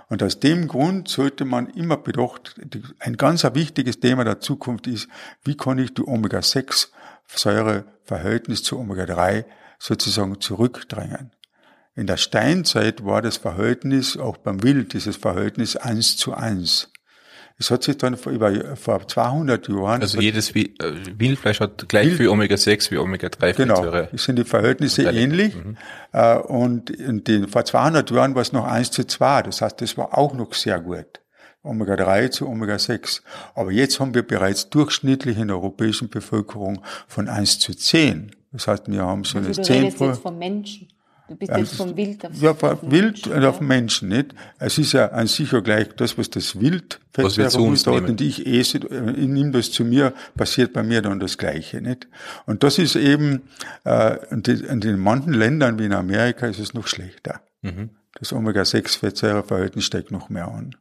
Und aus dem Grund sollte man immer bedacht, ein ganz wichtiges Thema der Zukunft ist, wie kann ich die Omega-6-Säure-Verhältnis zu Omega-3 sozusagen zurückdrängen. In der Steinzeit war das Verhältnis, auch beim Wild, dieses Verhältnis eins zu eins. Es hat sich dann vor, über, vor 200 Jahren... Also jedes Wi- äh, Wildfleisch hat gleich viel Omega-6 wie Genau, Omega-3-Fettsäure. es sind die Verhältnisse ähnlich. Äh, Und in den, vor 200 Jahren war es noch 1 zu 2. Das heißt, das war auch noch sehr gut. Omega-3 zu Omega-6. Aber jetzt haben wir bereits durchschnittlich in der europäischen Bevölkerung von 1 zu 10. Das heißt, wir haben so Also eine du 10 redest jetzt vom Menschen. Du bist jetzt vom Wild auf ja, von auf Wild Menschen, und auf Menschen, nicht? Es ist ja an sich ja gleich das, was das Wild Was wir zu uns nehmen. und ich esse, äh, ich nehme das zu mir, passiert bei mir dann das Gleiche, nicht? Und das ist eben, äh, in manchen Ländern wie in Amerika ist es noch schlechter. Das Omega-6-Fettsäureverhältnis steigt noch mehr an.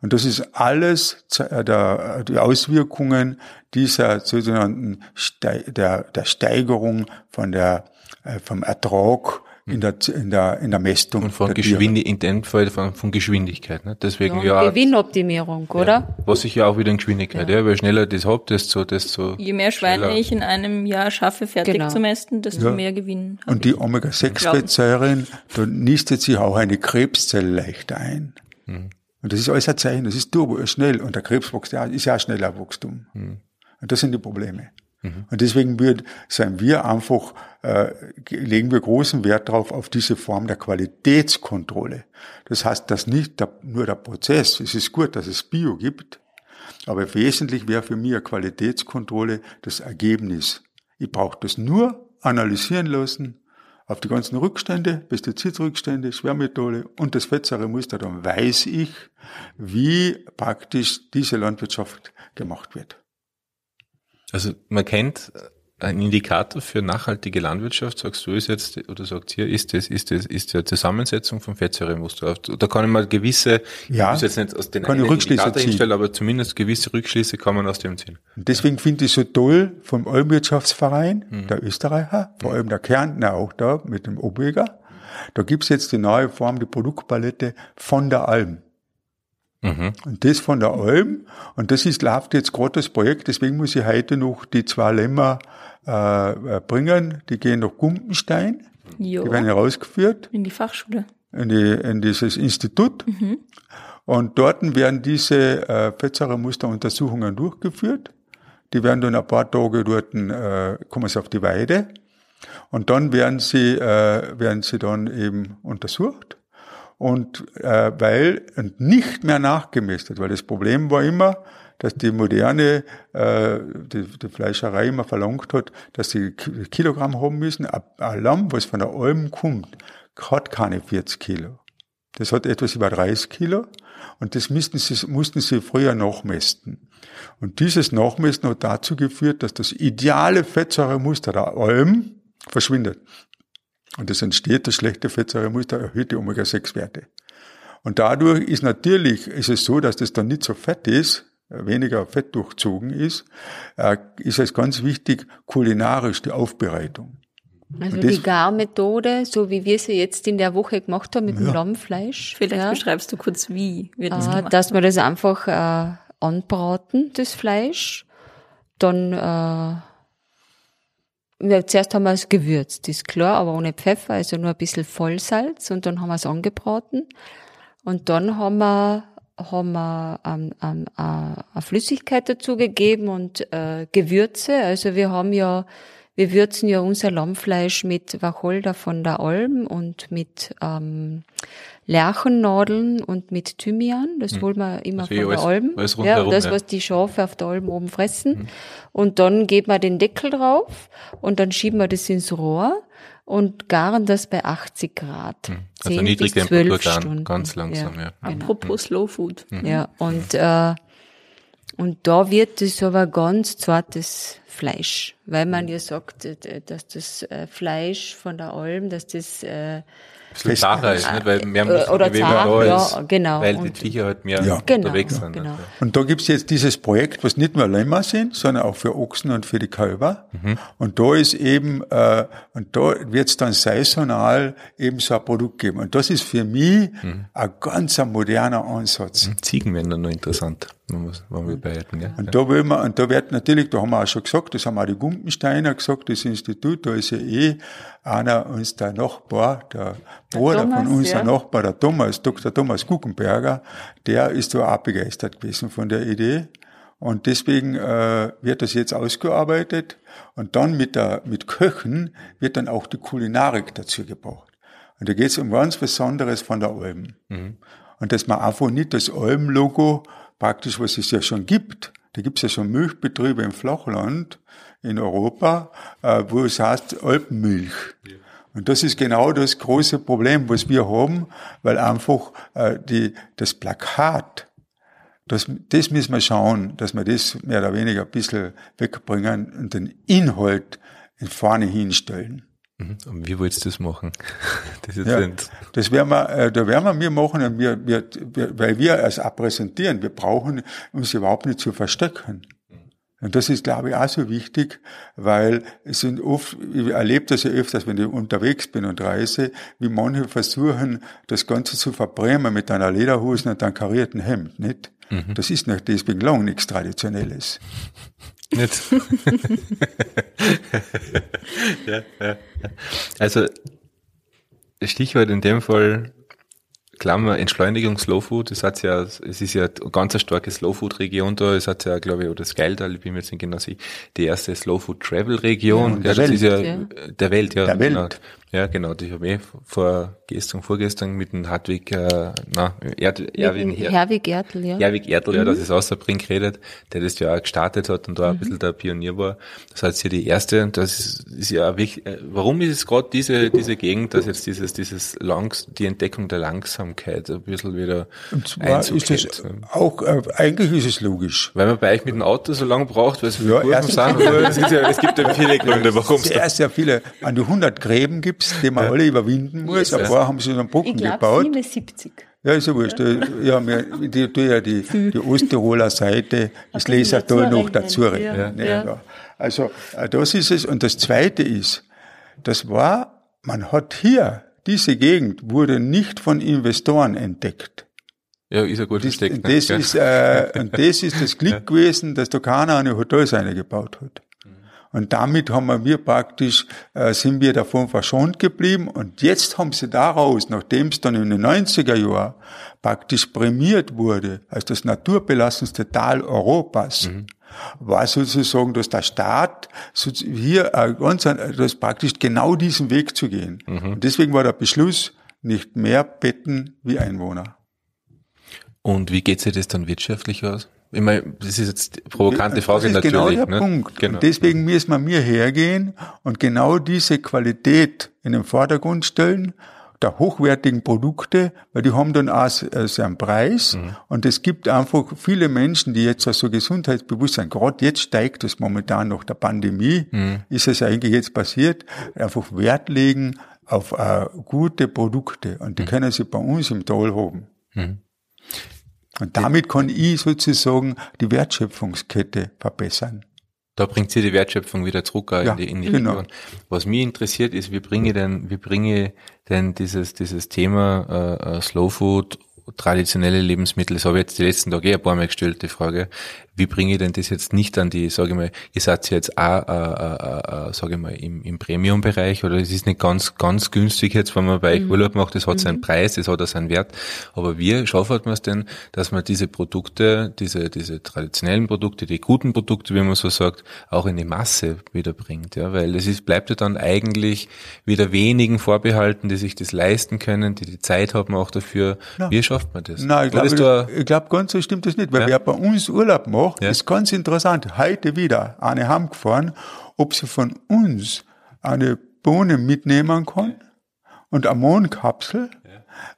Und das ist alles äh, der, die Auswirkungen dieser sogenannten der, der Steigerung von der, äh, vom Ertrag in der, in der, in der Mästung. Und von. Geschwindigkeit, in dem Fall von, von Geschwindigkeit. Ne? Deswegen ja. Ja, Gewinnoptimierung, oder? Ja, was ich ja auch wieder in Geschwindigkeit. Ja, weil schneller das hab, desto, desto. Je mehr Schweine schneller. ich in einem Jahr schaffe, fertig Genau. zu mästen, desto Ja. mehr Gewinn. Und die ich. Omega-6-Fettsäuren, da nistet sich auch eine Krebszelle leichter ein. Mhm. Und das ist alles ein Zeichen, das ist turbo, schnell. Und der Krebs wächst ja, ist ja auch schneller Wachstum. Mhm. Und das sind die Probleme. Und deswegen wird, sind wir einfach, äh, legen wir großen Wert darauf, auf diese Form der Qualitätskontrolle. Das heißt, dass nicht der, nur der Prozess, es ist gut, dass es Bio gibt, aber wesentlich wäre für mich eine Qualitätskontrolle das Ergebnis. Ich brauche das nur analysieren lassen auf die ganzen Rückstände, Pestizidrückstände, Schwermetalle und das Fettsäuremuster, dann weiß ich, wie praktisch diese Landwirtschaft gemacht wird. Also man kennt ein Indikator für nachhaltige Landwirtschaft, sagst du es jetzt, oder sagt ihr, ist das, ist das, ist die Zusammensetzung vom Fettsäuremuster. Da kann ich mal gewisse, Ja, ich muss jetzt nicht aus den kann ich einen Rückschlüsse Indikator ziehen. hinstellen, aber zumindest gewisse Rückschlüsse kann man aus dem ziehen. Und deswegen finde ich so toll vom Almwirtschaftsverein, der Österreicher, vor allem der Kärntner auch da mit dem Obweger. Da gibt's jetzt die neue Form, die Produktpalette von der Alm. Und das von der Alm, und das ist, läuft jetzt gerade das Projekt, deswegen muss ich heute noch die zwei Lämmer äh, bringen, die gehen nach Gumpenstein, Jo. die werden herausgeführt In die Fachschule. in, die, in dieses Institut. Und dort werden diese äh, Fettsäuremusteruntersuchungen durchgeführt. Die werden dann ein paar Tage dort, äh, kommen sie auf die Weide. Und dann werden sie, äh, werden sie dann eben untersucht. Und äh, weil und nicht mehr nachgemästet, weil das Problem war immer, dass die moderne äh, die, die Fleischerei immer verlangt hat, dass sie Ki- Kilogramm haben müssen. Ein Lamm, was von der Alm kommt, hat keine 40 Kilo. Das hat etwas über 30 Kilo und das mussten sie, mussten sie früher nachmessen. Und dieses Nachmessen hat dazu geführt, dass das ideale Fettsäuremuster der Alm verschwindet. Und es entsteht das schlechte Fettsäuremuster, erhöhte Omega-6-Werte. Und dadurch ist natürlich, ist es so, dass das dann nicht so fett ist, äh, weniger Fett durchzogen ist, äh, ist es ganz wichtig, kulinarisch die Aufbereitung. Also das- die Garmethode, so wie wir sie jetzt in der Woche gemacht haben mit dem Lammfleisch. Vielleicht ja, beschreibst du kurz, wie wird das äh, gemacht. dass wir das einfach äh, anbraten, das Fleisch. Dann, äh, ja, zuerst haben wir es gewürzt, ist klar, aber ohne Pfeffer, also nur ein bisschen Vollsalz und dann haben wir es angebraten. Und dann haben wir, haben wir ähm, ähm, äh, eine Flüssigkeit dazugegeben und äh, Gewürze. Also wir haben ja, wir würzen ja unser Lammfleisch mit Wacholder von der Alm und mit ähm, Lerchennadeln und mit Thymian. Das holen wir immer Also von eh der alles- Alm. alles ja, das, ja. was die Schafe auf der Alm oben fressen. Und dann geben wir den Deckel drauf und dann schieben wir das ins Rohr und garen das bei 80 Grad. Also 10 niedrig bis Temperatur 12 garen, Stunden. ganz langsam, ja. Genau. Apropos Slow Food. Ja, und, äh, und da wird es aber ganz zartes Fleisch, weil man ja sagt, äh, dass das äh, Fleisch von der Alm, dass das äh, bisschen zacher ist, nicht? weil mehr Muskelgewebe da ja, ist, genau. weil die Und- Viecher halt mehr Ja. Genau, unterwegs sind. genau. nicht? Und da gibt's jetzt dieses Projekt, was nicht nur Lämmer sind, sondern auch für Ochsen und für die Kälber. Und da ist eben, äh, und da wird's dann saisonal eben so ein Produkt geben. Und das ist für mich ein ganz moderner Ansatz. Ziegen werden dann noch interessant, wenn wir, wenn wir behalten. Gell? Und da will man, und da wird natürlich, da haben wir auch schon gesagt, das haben auch die Gumpensteiner gesagt, das Institut, da ist ja eh einer, uns der Nachbar, der Bruder von Thomas, uns, ja. der Nachbar, der Thomas, Dr. Thomas Guckenberger, der ist da auch begeistert gewesen von der Idee. Und deswegen äh, wird das jetzt ausgearbeitet und dann mit der mit Köchen wird dann auch die Kulinarik dazu gebracht. Und da geht es um ganz Besonderes von der Alm. Und dass man einfach nicht das Alm-Logo praktisch, was es ja schon gibt, da gibt es ja schon Milchbetriebe im Flachland in Europa, äh, wo es heißt Alpenmilch. Und das ist genau das große Problem, was wir haben, weil einfach äh, die, das Plakat, das, das müssen wir schauen, dass wir das mehr oder weniger ein bisschen wegbringen und den Inhalt in vorne hinstellen. Mhm. Und wie willst du [LAUGHS] das machen? Das Ja, das werden wir, äh, da werden wir machen, und wir, wir, weil wir es präsentieren. Wir brauchen uns überhaupt nicht zu verstecken. Und das ist, glaube ich, auch so wichtig, weil es sind oft, ich erlebe das ja öfters, wenn ich unterwegs bin und reise, wie manche versuchen, das Ganze zu verbrennen mit einer Lederhose und einem karierten Hemd, nicht? Mhm. Das ist nicht deswegen lang nichts Traditionelles. Nicht. [LAUGHS] ja, ja. Also, Stichwort in dem Fall Klammer, Entschleunigung Slow Food, es hat ja, es ist ja eine ganz starke Slow Food Region da, es hat ja, glaube ich, oder Skyldal, ich bin mir jetzt nicht genau sicher, die erste Slow Food Travel Region, ja, der, Welt. Ja, ja. der Welt, ja. Der Welt. Genau. Ja, genau, die habe ich vor gestern, vorgestern mit dem Hartwig, äh, na, Erd, Erwin, Her Herwig Ertl, ja. Herwig Erdl, ja, das ist aus der Brink geredet, der das ja auch gestartet hat und da ein bisschen der Pionier war. Das heißt hier die erste, das ist, ist ja wirklich, äh, warum ist es gerade diese, diese Gegend, dass jetzt dieses, dieses Langs, die Entdeckung der Langsamkeit ein bisschen wieder Und zwar ist ne? auch, äh, eigentlich ist es logisch. Weil man bei euch mit dem Auto so lange braucht, weil es Ja, Kurven erst- sind. Es, ist ja, es gibt ja [LAUGHS] viele Gründe, warum es Sehr, sehr viele, an die 100 Gräben gibt's, die man alle überwinden muss. Ein paar haben sie dann Brücken Ich glaube gebaut. 77. Ja, ist ja wurscht. Ja, mir, die, die, ja die, die Osttiroler Seite, das Lesertal noch dazu. Ja. Ja. Ja. Also, äh, das ist es. Und das Zweite ist, das war, man hat hier, diese Gegend wurde nicht von Investoren entdeckt. Ja, ist ja gut Das, versteckt. ne? das Ja. ist, äh, und das ist das Glück [LAUGHS] gewesen, dass da keiner eine Hotelseite gebaut hat. Und damit haben wir praktisch, äh, sind wir davon verschont geblieben. Und jetzt haben sie daraus, nachdem es dann in den 90er Jahren praktisch prämiert wurde, als das naturbelassenste Tal Europas, war sozusagen, dass der Staat hier äh, ganz, ein- das praktisch genau diesen Weg zu gehen. Und deswegen war der Beschluss, nicht mehr Betten wie Einwohner. Und wie geht sich das dann wirtschaftlich aus? Ich meine, das ist jetzt eine provokante Frage das ist natürlich. genau der ne? Punkt. Genau. Und deswegen müssen wir mir hergehen und genau diese Qualität in den Vordergrund stellen, der hochwertigen Produkte, weil die haben dann auch äh, so einen Preis. Mhm. Und es gibt einfach viele Menschen, die jetzt so Gesundheitsbewusstsein, gerade jetzt steigt es momentan nach der Pandemie, Mhm. ist es eigentlich jetzt passiert, einfach Wert legen auf äh, gute Produkte. Und die können sie bei uns im Tal haben. Und damit kann ich sozusagen die Wertschöpfungskette verbessern. Da bringt sie die Wertschöpfung wieder zurück Ja, in die, in die genau. Region. Was mich interessiert ist, wie bringe ich denn, wie bringe denn dieses, dieses Thema äh, äh, Slow Food, traditionelle Lebensmittel, das habe ich jetzt die letzten Tage eh ein paar Mal gestellt, die Frage, wie bringe ich denn das jetzt nicht an die, sage ich mal, ihr seid ja jetzt auch, äh, äh, äh, sage ich mal, im, im Premium-Bereich oder es ist nicht ganz, ganz günstig jetzt, wenn man bei euch Urlaub macht, das hat seinen Preis, das hat auch seinen Wert, aber wie schaffen wir es denn, dass man diese Produkte, diese, diese traditionellen Produkte, die guten Produkte, wie man so sagt, auch in die Masse wieder bringt, ja, weil es ist, bleibt ja dann eigentlich wieder wenigen vorbehalten, die sich das leisten können, die die Zeit haben auch dafür. Wie schafft man das? Nein, ich glaube, ich glaube, ganz so stimmt das nicht, weil Ja. wer bei uns Urlaub macht, Ja. ist ganz interessant. Heute wieder eine heimgefahren, ob sie von uns eine Bohne mitnehmen kann und eine Mondkapsel,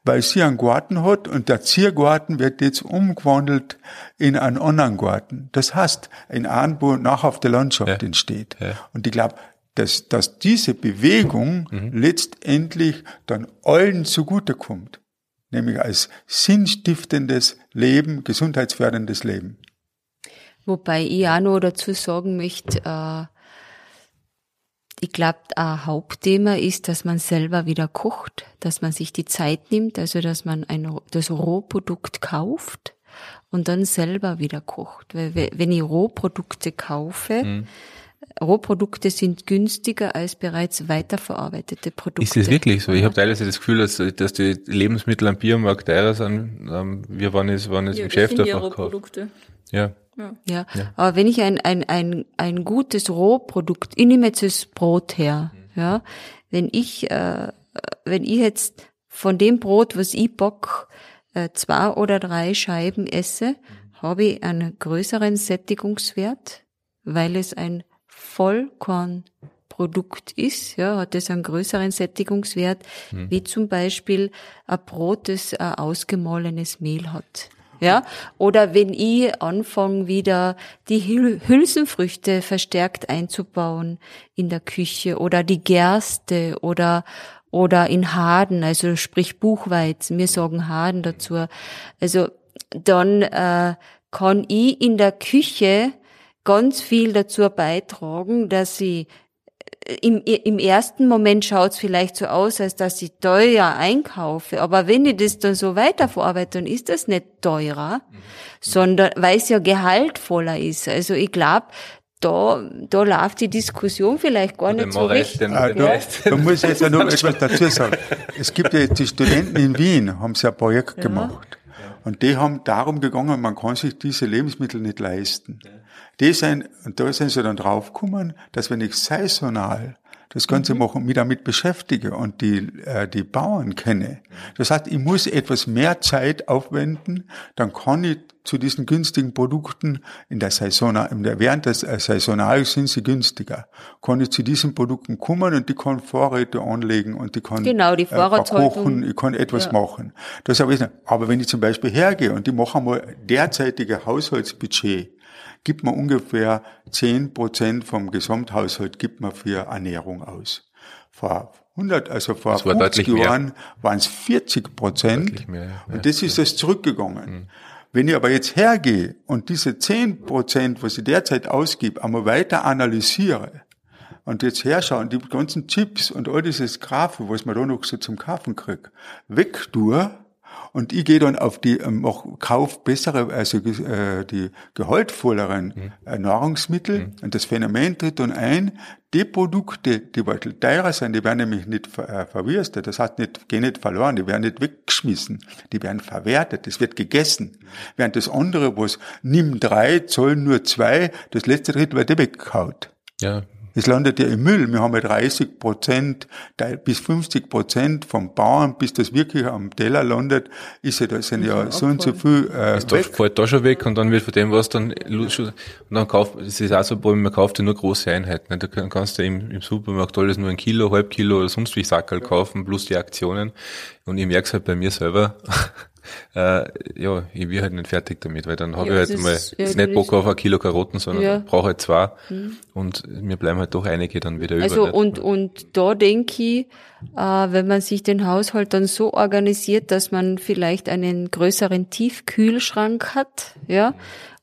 weil sie einen Garten hat und der Ziergarten wird jetzt umgewandelt in einen anderen Garten. Das heißt, ein Anbau nachher auf der Landschaft Ja. entsteht. Ja. Und ich glaube, dass, dass diese Bewegung letztendlich dann allen zugutekommt nämlich als sinnstiftendes Leben, gesundheitsförderndes Leben. Wobei ich auch noch dazu sagen möchte, äh, ich glaube, ein Hauptthema ist, dass man selber wieder kocht, dass man sich die Zeit nimmt, also dass man ein, das Rohprodukt kauft und dann selber wieder kocht. Weil we- wenn ich Rohprodukte kaufe, Mhm. Rohprodukte sind günstiger als bereits weiterverarbeitete Produkte. ist das wirklich so? Ich habe teilweise das Gefühl, dass, dass die Lebensmittel am Biomarkt teurer sind. Ähm, Wir waren jetzt, waren jetzt im Geschäft einfach gekauft. Produkte. Ja. Ja, aber wenn ich ein, ein, ein, ein gutes Rohprodukt, ich nehme jetzt das Brot her, ja, wenn ich, äh, wenn ich jetzt von dem Brot, was ich bock, äh, zwei oder drei Scheiben esse, habe ich einen größeren Sättigungswert, weil es ein Vollkornprodukt ist, ja, hat es einen größeren Sättigungswert, wie zum Beispiel ein Brot, das ein ausgemahlenes Mehl hat. Ja, oder wenn ich anfange wieder die Hül Hülsenfrüchte verstärkt einzubauen in der Küche oder die Gerste oder oder in Haden, also sprich Buchweizen, wir sagen Haden dazu. Also dann äh, kann ich in der Küche ganz viel dazu beitragen, dass sie im, im ersten Moment schaut's vielleicht so aus, als dass ich teuer einkaufe. Aber wenn ich das dann so weiterverarbeite, dann ist das nicht teurer, mhm. sondern weil es ja gehaltvoller ist. Also ich glaube, da, da läuft die Diskussion vielleicht gar nicht so richtig. Ah, da, da muss ich jetzt noch etwas dazu sagen. Es gibt ja jetzt die Studenten in Wien, haben sie ein Projekt ja. gemacht. Und die haben darum gegangen, man kann sich diese Lebensmittel nicht leisten. Die sind, und da sind sie dann draufgekommen, dass wenn ich saisonal das Ganze mhm. machen, mich damit beschäftige und die, äh, die Bauern kenne. Das heißt, ich muss etwas mehr Zeit aufwenden, dann kann ich zu diesen günstigen Produkten in der Saison, in der, während des äh, Saisonals sind sie günstiger. Kann ich zu diesen Produkten kommen und die kann Vorräte anlegen und die kann genau, die äh, verkochen, ich kann etwas ja. machen. Das habe ich nicht. Aber wenn ich zum Beispiel hergehe und die mache einmal derzeitige Haushaltsbudget, gibt man ungefähr zehn Prozent vom Gesamthaushalt gibt man für Ernährung aus. Vor 100, also vor 50 Jahren waren es 40 Prozent. Mehr, ja. Und das ist es zurückgegangen. Mhm. Wenn ich aber jetzt hergehe und diese 10 Prozent, was ich derzeit ausgebe, einmal weiter analysiere und jetzt herschauen, die ganzen Chips und all dieses Grafen, was man da noch so zum Kaufen kriegt, wegtue, und ich gehe dann auf die, ähm, auch kauf bessere, also äh, die gehaltvolleren mhm. äh, Nahrungsmittel. Mhm. Und das Phänomen tritt dann ein, die Produkte, die weit teurer sind, die werden nämlich nicht ver äh, verwüstet, das heißt nicht, gehen nicht verloren, die werden nicht weggeschmissen, die werden verwertet, das wird gegessen. Während das andere, was nimm drei, zollen nur zwei, das letzte Drittel wird weggehaut. Ja, es landet ja im Müll. Wir haben ja 30 Prozent bis 50 Prozent vom Bauern, bis das wirklich am Teller landet, ist ja, da sind ja so und so viel, äh, das weg. fällt da schon weg und dann wird von dem was dann, und dann kauft, es ist auch so, man kauft ja nur große Einheiten. Da kannst du im, im Supermarkt alles nur ein Kilo, halb Kilo oder sonst wie Sackerl kaufen, plus die Aktionen. Und ich merke es halt bei mir selber, äh, ja, ich bin halt nicht fertig damit, weil dann habe ja, ich halt mal ja, nicht Bock auf ein Kilo Karotten, sondern ja. brauche halt zwei. Mhm. Und mir bleiben halt doch einige dann wieder also über. Also und, und da denke ich, äh, wenn man sich den Haushalt dann so organisiert, dass man vielleicht einen größeren Tiefkühlschrank hat, ja,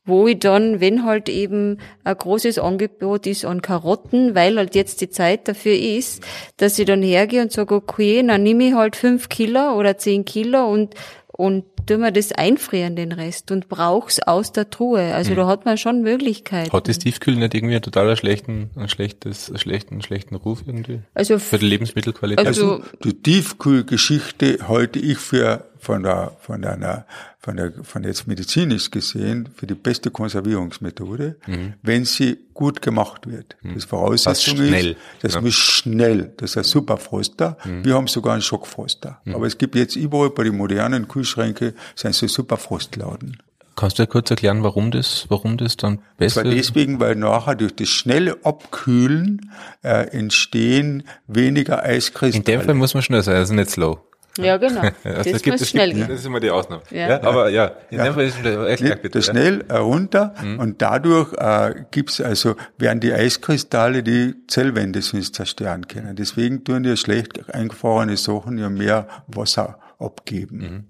wo ich dann, wenn halt eben ein großes Angebot ist an Karotten, weil halt jetzt die Zeit dafür ist, dass ich dann hergehe und sage, okay, dann nehme ich halt fünf Kilo oder zehn Kilo und und tun wir das einfrieren, den Rest, und brauch's aus der Truhe. Also mhm. da hat man schon Möglichkeiten. Hat das Tiefkühl nicht irgendwie einen total schlechten, einen schlechtes, einen schlechten, schlechten Ruf irgendwie? Also für die Lebensmittelqualität? Also, also die Tiefkühlgeschichte halte ich für von der, von einer, von der, von jetzt medizinisch gesehen für die beste Konservierungsmethode, mhm. wenn sie gut gemacht wird. Mhm. Das Voraussetzung das ist, das ja. muss schnell, das ist ein super Froster. Mhm. Wir haben sogar einen Schockfroster. Mhm. Aber es gibt jetzt überall bei den modernen Kühlschränke, sind so super Frostladen. Kannst du kurz erklären, warum das, warum das dann besser ist? Das war deswegen, weil nachher durch das schnelle Abkühlen äh, entstehen weniger Eiskristalle. In dem Fall muss man schnell sein, also nicht slow. Ja, genau. [LAUGHS] Das, das gibt es schnell gehen. Das ist immer die Ausnahme. Ja. ja aber ja, in ja. dem Fall ist es erklärt bitte. Das schnell runter mhm. und dadurch äh, gibt's also, werden die Eiskristalle die Zellwände sonst zerstören können. Deswegen tun die schlecht eingefrorene Sachen ja mehr Wasser abgeben. Mhm.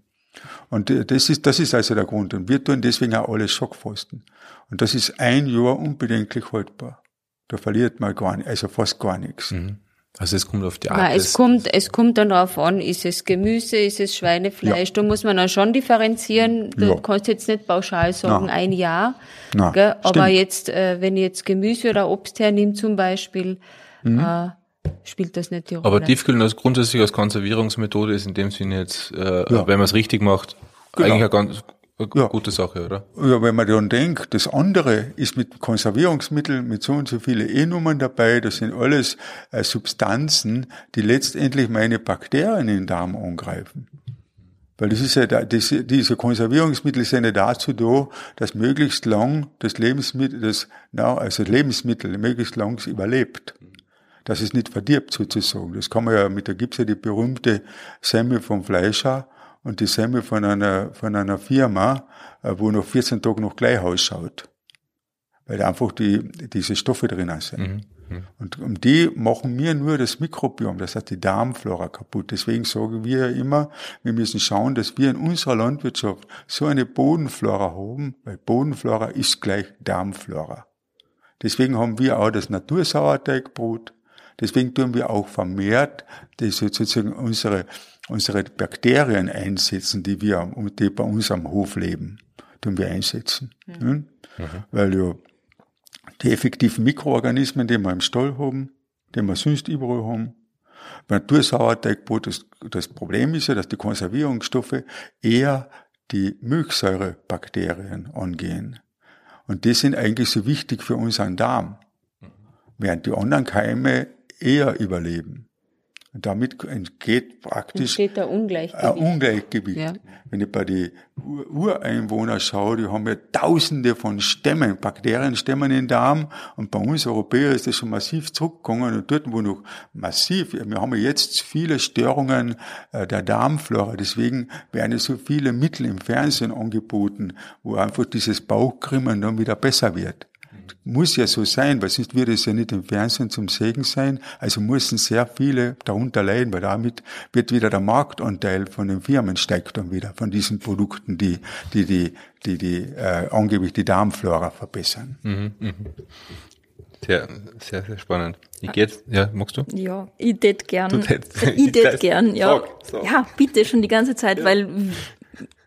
Und äh, das ist, das ist also der Grund. Und wir tun deswegen auch alles Schockfasten. Und das ist ein Jahr unbedenklich haltbar. Da verliert man gar nicht, also fast gar nichts. Mhm. Also es kommt auf die Art. Nein, es kommt, es kommt dann darauf an, ist es Gemüse, ist es Schweinefleisch, ja. da muss man dann schon differenzieren. Du ja. kannst jetzt nicht pauschal sagen, Nein. ein Jahr. Nein, gell? Aber jetzt, äh, wenn ich jetzt Gemüse oder Obst hernehme zum Beispiel, mhm. äh, spielt das nicht die Rolle. Aber Tiefkühlen als grundsätzlich als Konservierungsmethode ist in dem Sinne jetzt, äh, ja. wenn man es richtig macht, genau. eigentlich eine ganz eine ja. gute Sache, oder? Ja, wenn man dann denkt, das andere ist mit Konservierungsmitteln, mit so und so viele E-Nummern dabei, das sind alles äh, Substanzen, die letztendlich meine Bakterien in den Darm angreifen. Weil das ist ja, da, das, diese Konservierungsmittel sind ja dazu da, dass möglichst lang das Lebensmittel, das, na, also Lebensmittel möglichst lang überlebt. Dass es nicht verdirbt sozusagen. Das kann man ja mit, da gibt's ja die berühmte Semmel vom Fleischer, und die Semmel von einer, von einer Firma, äh, wo noch 14 Tage noch gleich ausschaut. Weil einfach die, diese Stoffe drinnen sind. Mhm. Mhm. Und um die machen wir nur das Mikrobiom, das heißt die Darmflora kaputt. Deswegen sagen wir ja immer, wir müssen schauen, dass wir in unserer Landwirtschaft so eine Bodenflora haben, weil Bodenflora ist gleich Darmflora. Deswegen haben wir auch das Natursauerteigbrot. Deswegen tun wir auch vermehrt die sozusagen unsere, unsere Bakterien einsetzen, die wir, die bei uns am Hof leben, tun wir einsetzen. Mhm. Mhm. Weil ja die effektiven Mikroorganismen, die wir im Stall haben, die wir sonst überall haben, beim Natursauerteigbrot, das, das Problem ist ja, dass die Konservierungsstoffe eher die Milchsäurebakterien angehen. Und die sind eigentlich so wichtig für unseren Darm, während die anderen Keime eher überleben. Und damit entgeht praktisch Entsteht ein Ungleichgewicht. Ein Ungleichgewicht. Ja. Wenn ich bei den Ureinwohnern schaue, die haben ja tausende von Stämmen, Bakterienstämmen im Darm. Und bei uns Europäer ist das schon massiv zurückgegangen. Und dort, wo noch massiv, wir haben ja jetzt viele Störungen äh, der Darmflora. Deswegen werden so viele Mittel im Fernsehen angeboten, wo einfach dieses Bauchkrimmen dann wieder besser wird muss ja so sein, weil sonst würde es ja nicht im Fernsehen zum Segen sein. Also müssen sehr viele darunter leiden, weil damit wird wieder der Marktanteil von den Firmen steigt dann wieder, von diesen Produkten, die die, die, die, die äh, angeblich die Darmflora verbessern. Mhm, mh. Sehr, sehr, sehr spannend. Ich geh jetzt, ja, magst du? Ja, ich tät gern. Ich tät [LAUGHS] gern, ja. Sag, sag. Ja, bitte, schon die ganze Zeit, ja. weil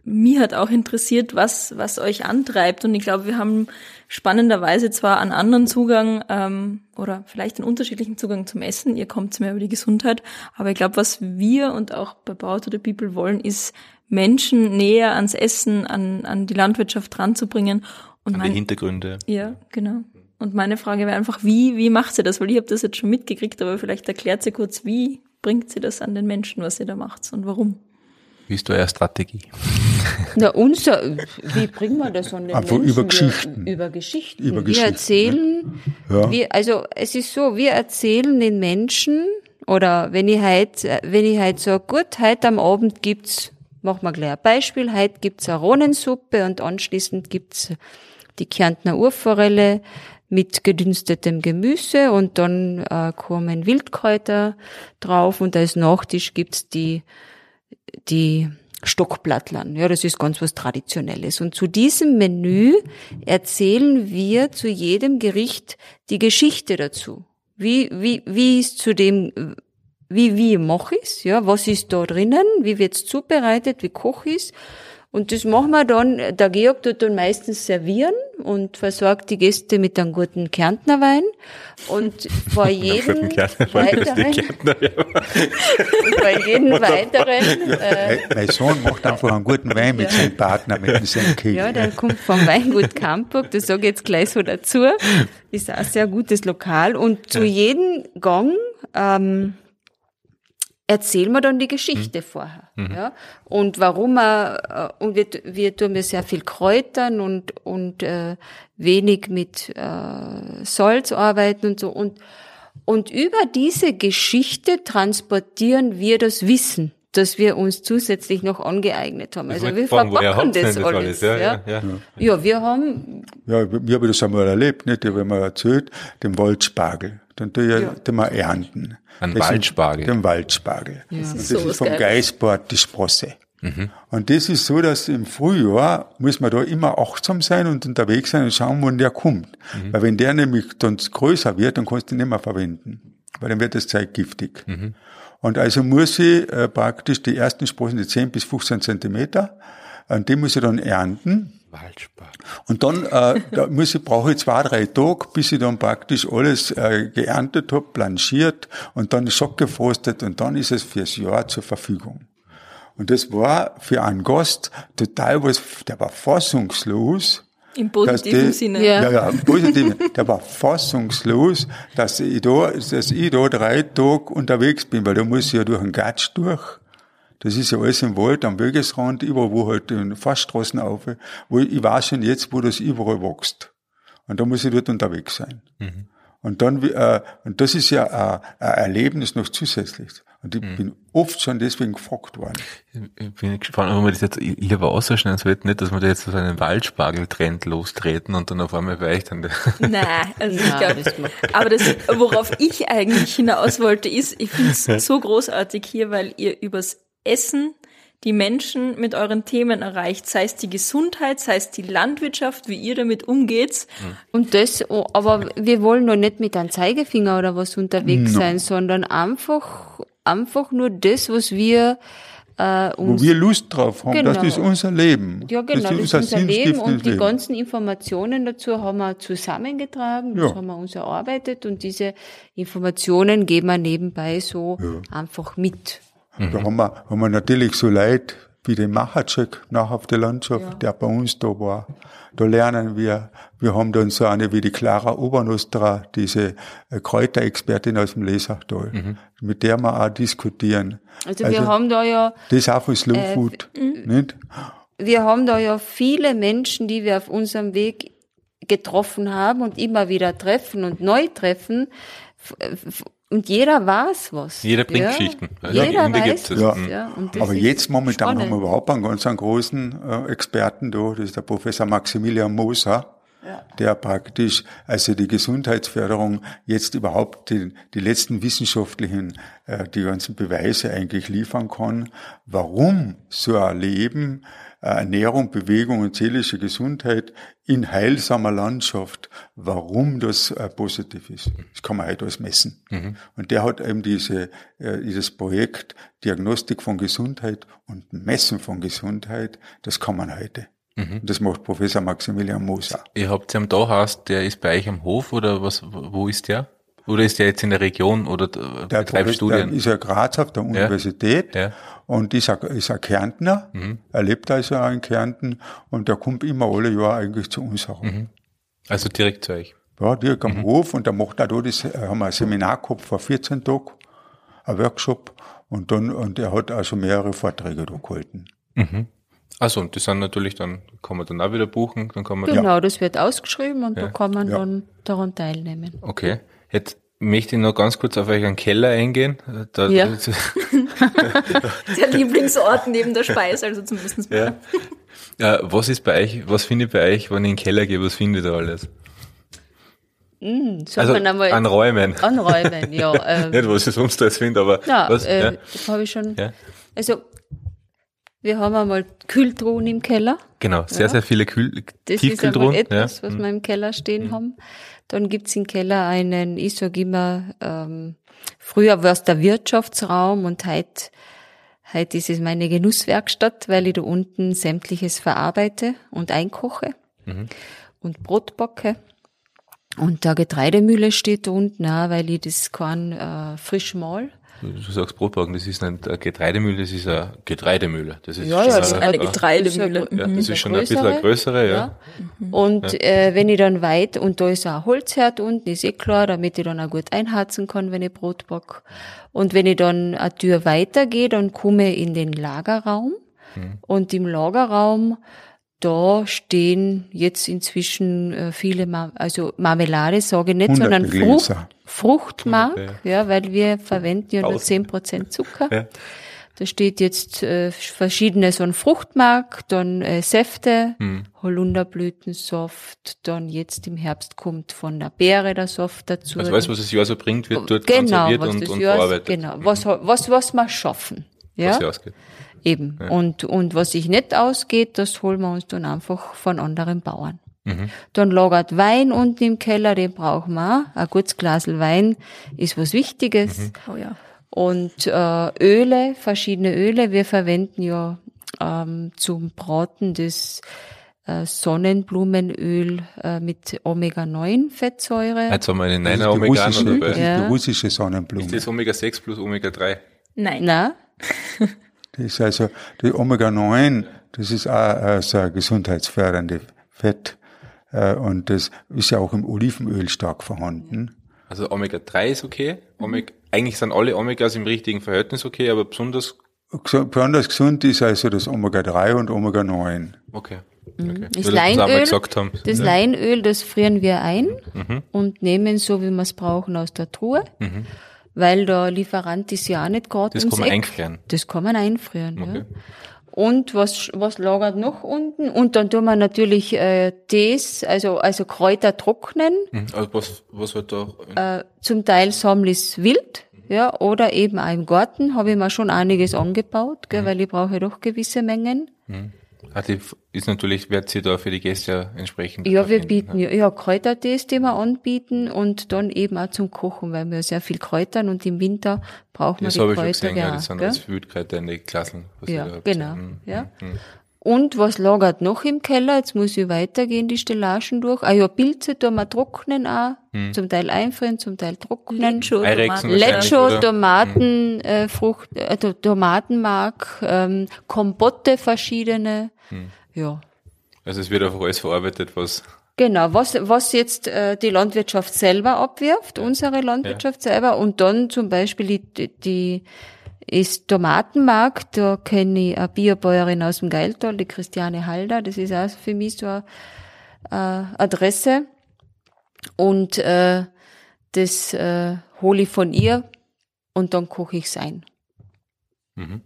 mir hat auch interessiert, was, was euch antreibt. Und ich glaube, wir haben spannenderweise zwar einen anderen Zugang ähm, oder vielleicht einen unterschiedlichen Zugang zum Essen. Ihr kommt mehr über die Gesundheit. Aber ich glaube, was wir und auch bei Bau to the People wollen, ist Menschen näher ans Essen, an, an die Landwirtschaft ranzubringen. Und an mein, die Hintergründe. Ja, genau. Und meine Frage wäre einfach, wie, wie macht sie das? Weil ich habe das jetzt schon mitgekriegt, aber vielleicht erklärt sie kurz, wie bringt sie das an den Menschen, was sie da macht und warum? Wie ist eure Strategie? Na, unser, wie bringen wir das an den Einfach Menschen? über Geschichten. Wir, über Geschichten. Über wir erzählen, ne? ja. wir, also es ist so, wir erzählen den Menschen, oder wenn ich heute, wenn ich heute sage, gut, heute am Abend gibt's, machen wir gleich ein Beispiel, heute gibt's eine Rohnensuppe und anschließend gibt's die Kärntner Urforelle mit gedünstetem Gemüse und dann äh, kommen Wildkräuter drauf und als Nachtisch gibt's die die Stockblattlern. Ja, das ist ganz was Traditionelles. Und zu diesem Menü erzählen wir zu jedem Gericht die Geschichte dazu. Wie, wie, wie ist zu dem, wie, wie mache ich's? Ja, was ist da drinnen? Wie wird's zubereitet? Wie koche ich's? Und das machen wir dann, der Georg tut dann meistens servieren und versorgt die Gäste mit einem guten Kärntner Wein. [LAUGHS] [LAUGHS] Und vor jedem weiteren, bei jedem weiteren, äh, mein Sohn macht einfach einen guten Wein mit ja. seinem Partner, mit seinem Kind. Ja, der kommt vom Weingut Campburg, das sage ich jetzt gleich so dazu. Ist auch ein sehr gutes Lokal. Und zu jedem Gang, ähm, erzählen wir dann die Geschichte mhm. vorher. Mhm. Ja? Und warum er, äh, und wir, wir tun ja sehr viel Kräutern und, und äh, wenig mit äh, Salz arbeiten und so. Und, und über diese Geschichte transportieren wir das Wissen das wir uns zusätzlich noch angeeignet haben. Also wir verpacken das, das alles. Ja, ja, ja. ja, wir haben... Ja, wir haben das einmal erlebt, nicht? Ich habe mir erzählt, den Waldspargel. Dann tue ich ja. den mal ernten. Ein Waldspargel. Den Waldspargel. Ja. Das, ist, das so ist vom Geißbord die Sprosse. Mhm. Und das ist so, dass im Frühjahr muss man da immer achtsam sein und unterwegs sein und schauen, wann der kommt. Mhm. Weil wenn der nämlich dann größer wird, dann kannst du ihn nicht mehr verwenden. Weil dann wird das Zeug giftig. Mhm. Und also muss ich äh, praktisch die ersten Sprossen, die 10 bis 15 Zentimeter, und die muss ich dann ernten. Waldspargel. Und dann äh, da muss ich, brauche ich zwei, drei Tage, bis ich dann praktisch alles äh, geerntet habe, blanchiert und dann schockgefrostet und dann ist es fürs Jahr zur Verfügung. Und das war für einen Gast total was, der war fassungslos. Im positiven die, Sinne. Ja, ja, ja im positiven. der war fassungslos, dass ich da, dass ich da drei Tage unterwegs bin, weil da muss ich ja durch den Gatsch durch. Das ist ja alles im Wald, am Wegesrand, überall, wo halt in Fassstraßen auf, wo ich weiß schon jetzt, wo das überall wächst. Und da muss ich dort unterwegs sein. Mhm. Und dann, äh, und das ist ja ein, ein Erlebnis noch zusätzlich. Und ich mhm. bin oft schon deswegen gefragt worden. Ich bin gespannt, ob man das jetzt lieber ausschneiden sollte, nicht, dass wir da jetzt so einen Waldspargeltrend lostreten und dann auf einmal weicht. Nein, also [LAUGHS] ich glaube, das aber das, worauf ich eigentlich hinaus wollte, ist, ich finde es so großartig hier, weil ihr übers Essen die Menschen mit euren Themen erreicht, sei es die Gesundheit, sei es die Landwirtschaft, wie ihr damit umgeht. Und das, oh, aber wir wollen noch nicht mit einem Zeigefinger oder was unterwegs No. sein, sondern einfach, einfach nur das, was wir äh, Wo uns wir Lust drauf haben, Genau. das ist unser Leben. Ja, genau, das ist unser Leben und die ganzen Informationen dazu haben wir zusammengetragen, das Ja. haben wir uns erarbeitet und diese Informationen geben wir nebenbei so einfach mit. Da haben wir, haben wir natürlich so Leute wie den Machacek nach auf der Landschaft, der bei uns da war. Da lernen wir, wir haben dann so eine wie die Clara Obernostra, diese äh, Kräuterexpertin aus dem Lesachtal, mit der wir auch diskutieren. Also, wir haben da ja, Das ist auch von Slow Food, nicht? wir haben da ja viele Menschen, die wir auf unserem Weg getroffen haben und immer wieder treffen und neu treffen. Und jeder weiß was. Jeder bringt ja? Geschichten. Also Jeder Ende weiß. Mhm. Ja. Und das Aber jetzt momentan spannend. haben wir überhaupt einen ganz einen großen äh, Experten da, das ist der Professor Maximilian Moser, der praktisch also die Gesundheitsförderung jetzt überhaupt die, die letzten wissenschaftlichen, äh, die ganzen Beweise eigentlich liefern kann, warum so ein Leben, äh, Ernährung, Bewegung und seelische Gesundheit in heilsamer Landschaft, warum das äh, positiv ist. Das kann man heute alles messen. Und der hat eben diese, äh, dieses Projekt Diagnostik von Gesundheit und Messen von Gesundheit, das kann man heute. Und das macht Professor Maximilian Moser. Ihr habt ja am Dachhaus, der ist bei euch am Hof oder was, wo ist der? Oder ist der jetzt in der Region oder Der, betreibt Professor, der Studien? ist ja Graz auf der Universität Ja. und ist ein, ist ein Kärntner. Er lebt also auch in Kärnten und der kommt immer alle Jahre eigentlich zu uns herum. Also direkt zu euch. Ja, direkt am Hof und der macht auch da das, äh, haben wir ein Seminar gehabt vor 14 Tagen, ein Workshop und dann, und er hat also mehrere Vorträge da gehalten. Also und das sind natürlich dann, kann man dann auch wieder buchen, dann kann man Genau, das wird ausgeschrieben und da kann man Ja. dann daran teilnehmen. Okay. Jetzt möchte ich noch ganz kurz auf euren Keller eingehen. Da, Ja. [LAUGHS] Der Lieblingsort neben der Speise, also zumindest ja. ja. Was ist bei euch, was finde ich bei euch, wenn ich in den Keller gehe, was finde ich da alles? Soll Also man einmal an Räumen. anräumen, ja. [LAUGHS] Ähm, Nicht, was ich sonst alles finde, aber ja, was? äh, ja. das habe ich schon. Ja. Also, wir haben einmal Kühltruhen im Keller. Genau, sehr, sehr viele Kühl Das ist Tiefkühltruhen. einmal etwas, ja. Mhm. was wir im Keller stehen haben. Dann gibt's im Keller einen, ich sag immer, ähm, früher war es der Wirtschaftsraum und heute, heute ist es meine Genusswerkstatt, weil ich da unten sämtliches verarbeite und einkoche Mhm. und Brot backe. Und der Getreidemühle steht da unten auch, weil ich das kann äh, frisch mal. Du, sagst Brotbacken, das ist nicht eine Getreidemühle, das ist eine Getreidemühle. Das ist Ja, schon ja, das eine, eine eine- Getreidemühle. Ja, Mhm. das ist schon ein bisschen eine größere, ja. Und äh, wenn ich dann weit, und da ist auch ein Holzherd unten, ist eh klar, damit ich dann auch gut einharzen kann, wenn ich Brot back. Und wenn ich dann eine Tür weitergehe, dann komme ich in den Lagerraum. Und im Lagerraum, da stehen jetzt inzwischen äh, viele, Mar also Marmelade sage ich nicht, sondern Hunderte Frucht, Fruchtmark, ja, weil wir verwenden ja nur Tausend. 10% Zucker. Ja. Da steht jetzt äh, verschiedene so ein Fruchtmark, dann äh, Säfte, Hm. Holunderblütensaft, dann jetzt im Herbst kommt von der Beere der Saft dazu. Also alles, was das Jahr so bringt, wird dort genau, konserviert was und, und Jahr, verarbeitet. genau, was, was, was wir schaffen. Ja, Was ausgeht. eben. Und, und was sich nicht ausgeht, das holen wir uns dann einfach von anderen Bauern. Mhm. Dann lagert Wein unten im Keller, den brauchen wir auch. Ein gutes Glas Wein ist was Wichtiges. Mhm. Oh ja. Und äh, Öle, verschiedene Öle. Wir verwenden ja ähm, zum Braten das äh, Sonnenblumenöl äh, mit Omega-9-Fettsäure. Jetzt haben wir einen Das ist Neiner die Omega russische, das ist Ja. die russische Sonnenblume. Ist das Omega 6 plus Omega 3? Nein. Na, Das ist also, die Omega-9, das ist auch äh, so ein gesundheitsfördernde Fett. Äh, und das ist ja auch im Olivenöl stark vorhanden. Also Omega 3 ist okay. Omega, eigentlich sind alle Omegas im richtigen Verhältnis okay, aber besonders Besonders gesund ist also das Omega-3 und Omega-9. okay. okay. das Leinöl, haben. das Ja. Leinöl, das frieren wir ein Mhm. und nehmen so, wie wir es brauchen, aus der Truhe. Weil der Lieferant ist ja auch nicht gerade Das ums kann man Eck. einfrieren. Das kann man einfrieren. Okay. Ja. Und was, was lagert noch unten? Und dann tun wir natürlich äh, Tees, also, also Kräuter trocknen. Mhm. Also was, was wird da? Äh, zum Teil Samlis wild, Ja, oder eben auch im Garten habe ich mir schon einiges angebaut, gell, weil ich brauche doch gewisse Mengen. Ah, die f- ist natürlich, wird sie da für die Gäste ja entsprechend. Ja, wir bieten ne? ja, ja Kräutertees, die wir anbieten und dann eben auch zum Kochen, weil wir sehr viel Kräutern und im Winter brauchen wir Das die habe ich schon Kräuter gesehen, ja, das sind gell? Wildkräuter in den Klassen. was ihr da Ja, genau. Mhm. Ja. Und was lagert noch im Keller? Jetzt muss ich weitergehen, die Stellagen durch. Ah ja, Pilze tun wir trocknen auch. Hm. Zum Teil einfrieren, zum Teil trocknen. Lecho, Tomaten. Lecho? Tomaten, äh, Frucht, äh, To- Tomatenmark, ähm, Kompotte verschiedene. Hm. Ja. Also es wird einfach alles verarbeitet, was Genau, was, was jetzt äh, die Landwirtschaft selber abwirft, unsere Landwirtschaft selber, und dann zum Beispiel die, die ist Tomatenmark, da kenne ich eine Biobäuerin aus dem Geiltal, die Christiane Halder, das ist auch für mich so eine äh, Adresse. Und äh, das äh, hole ich von ihr und dann koche ich es ein. Mhm.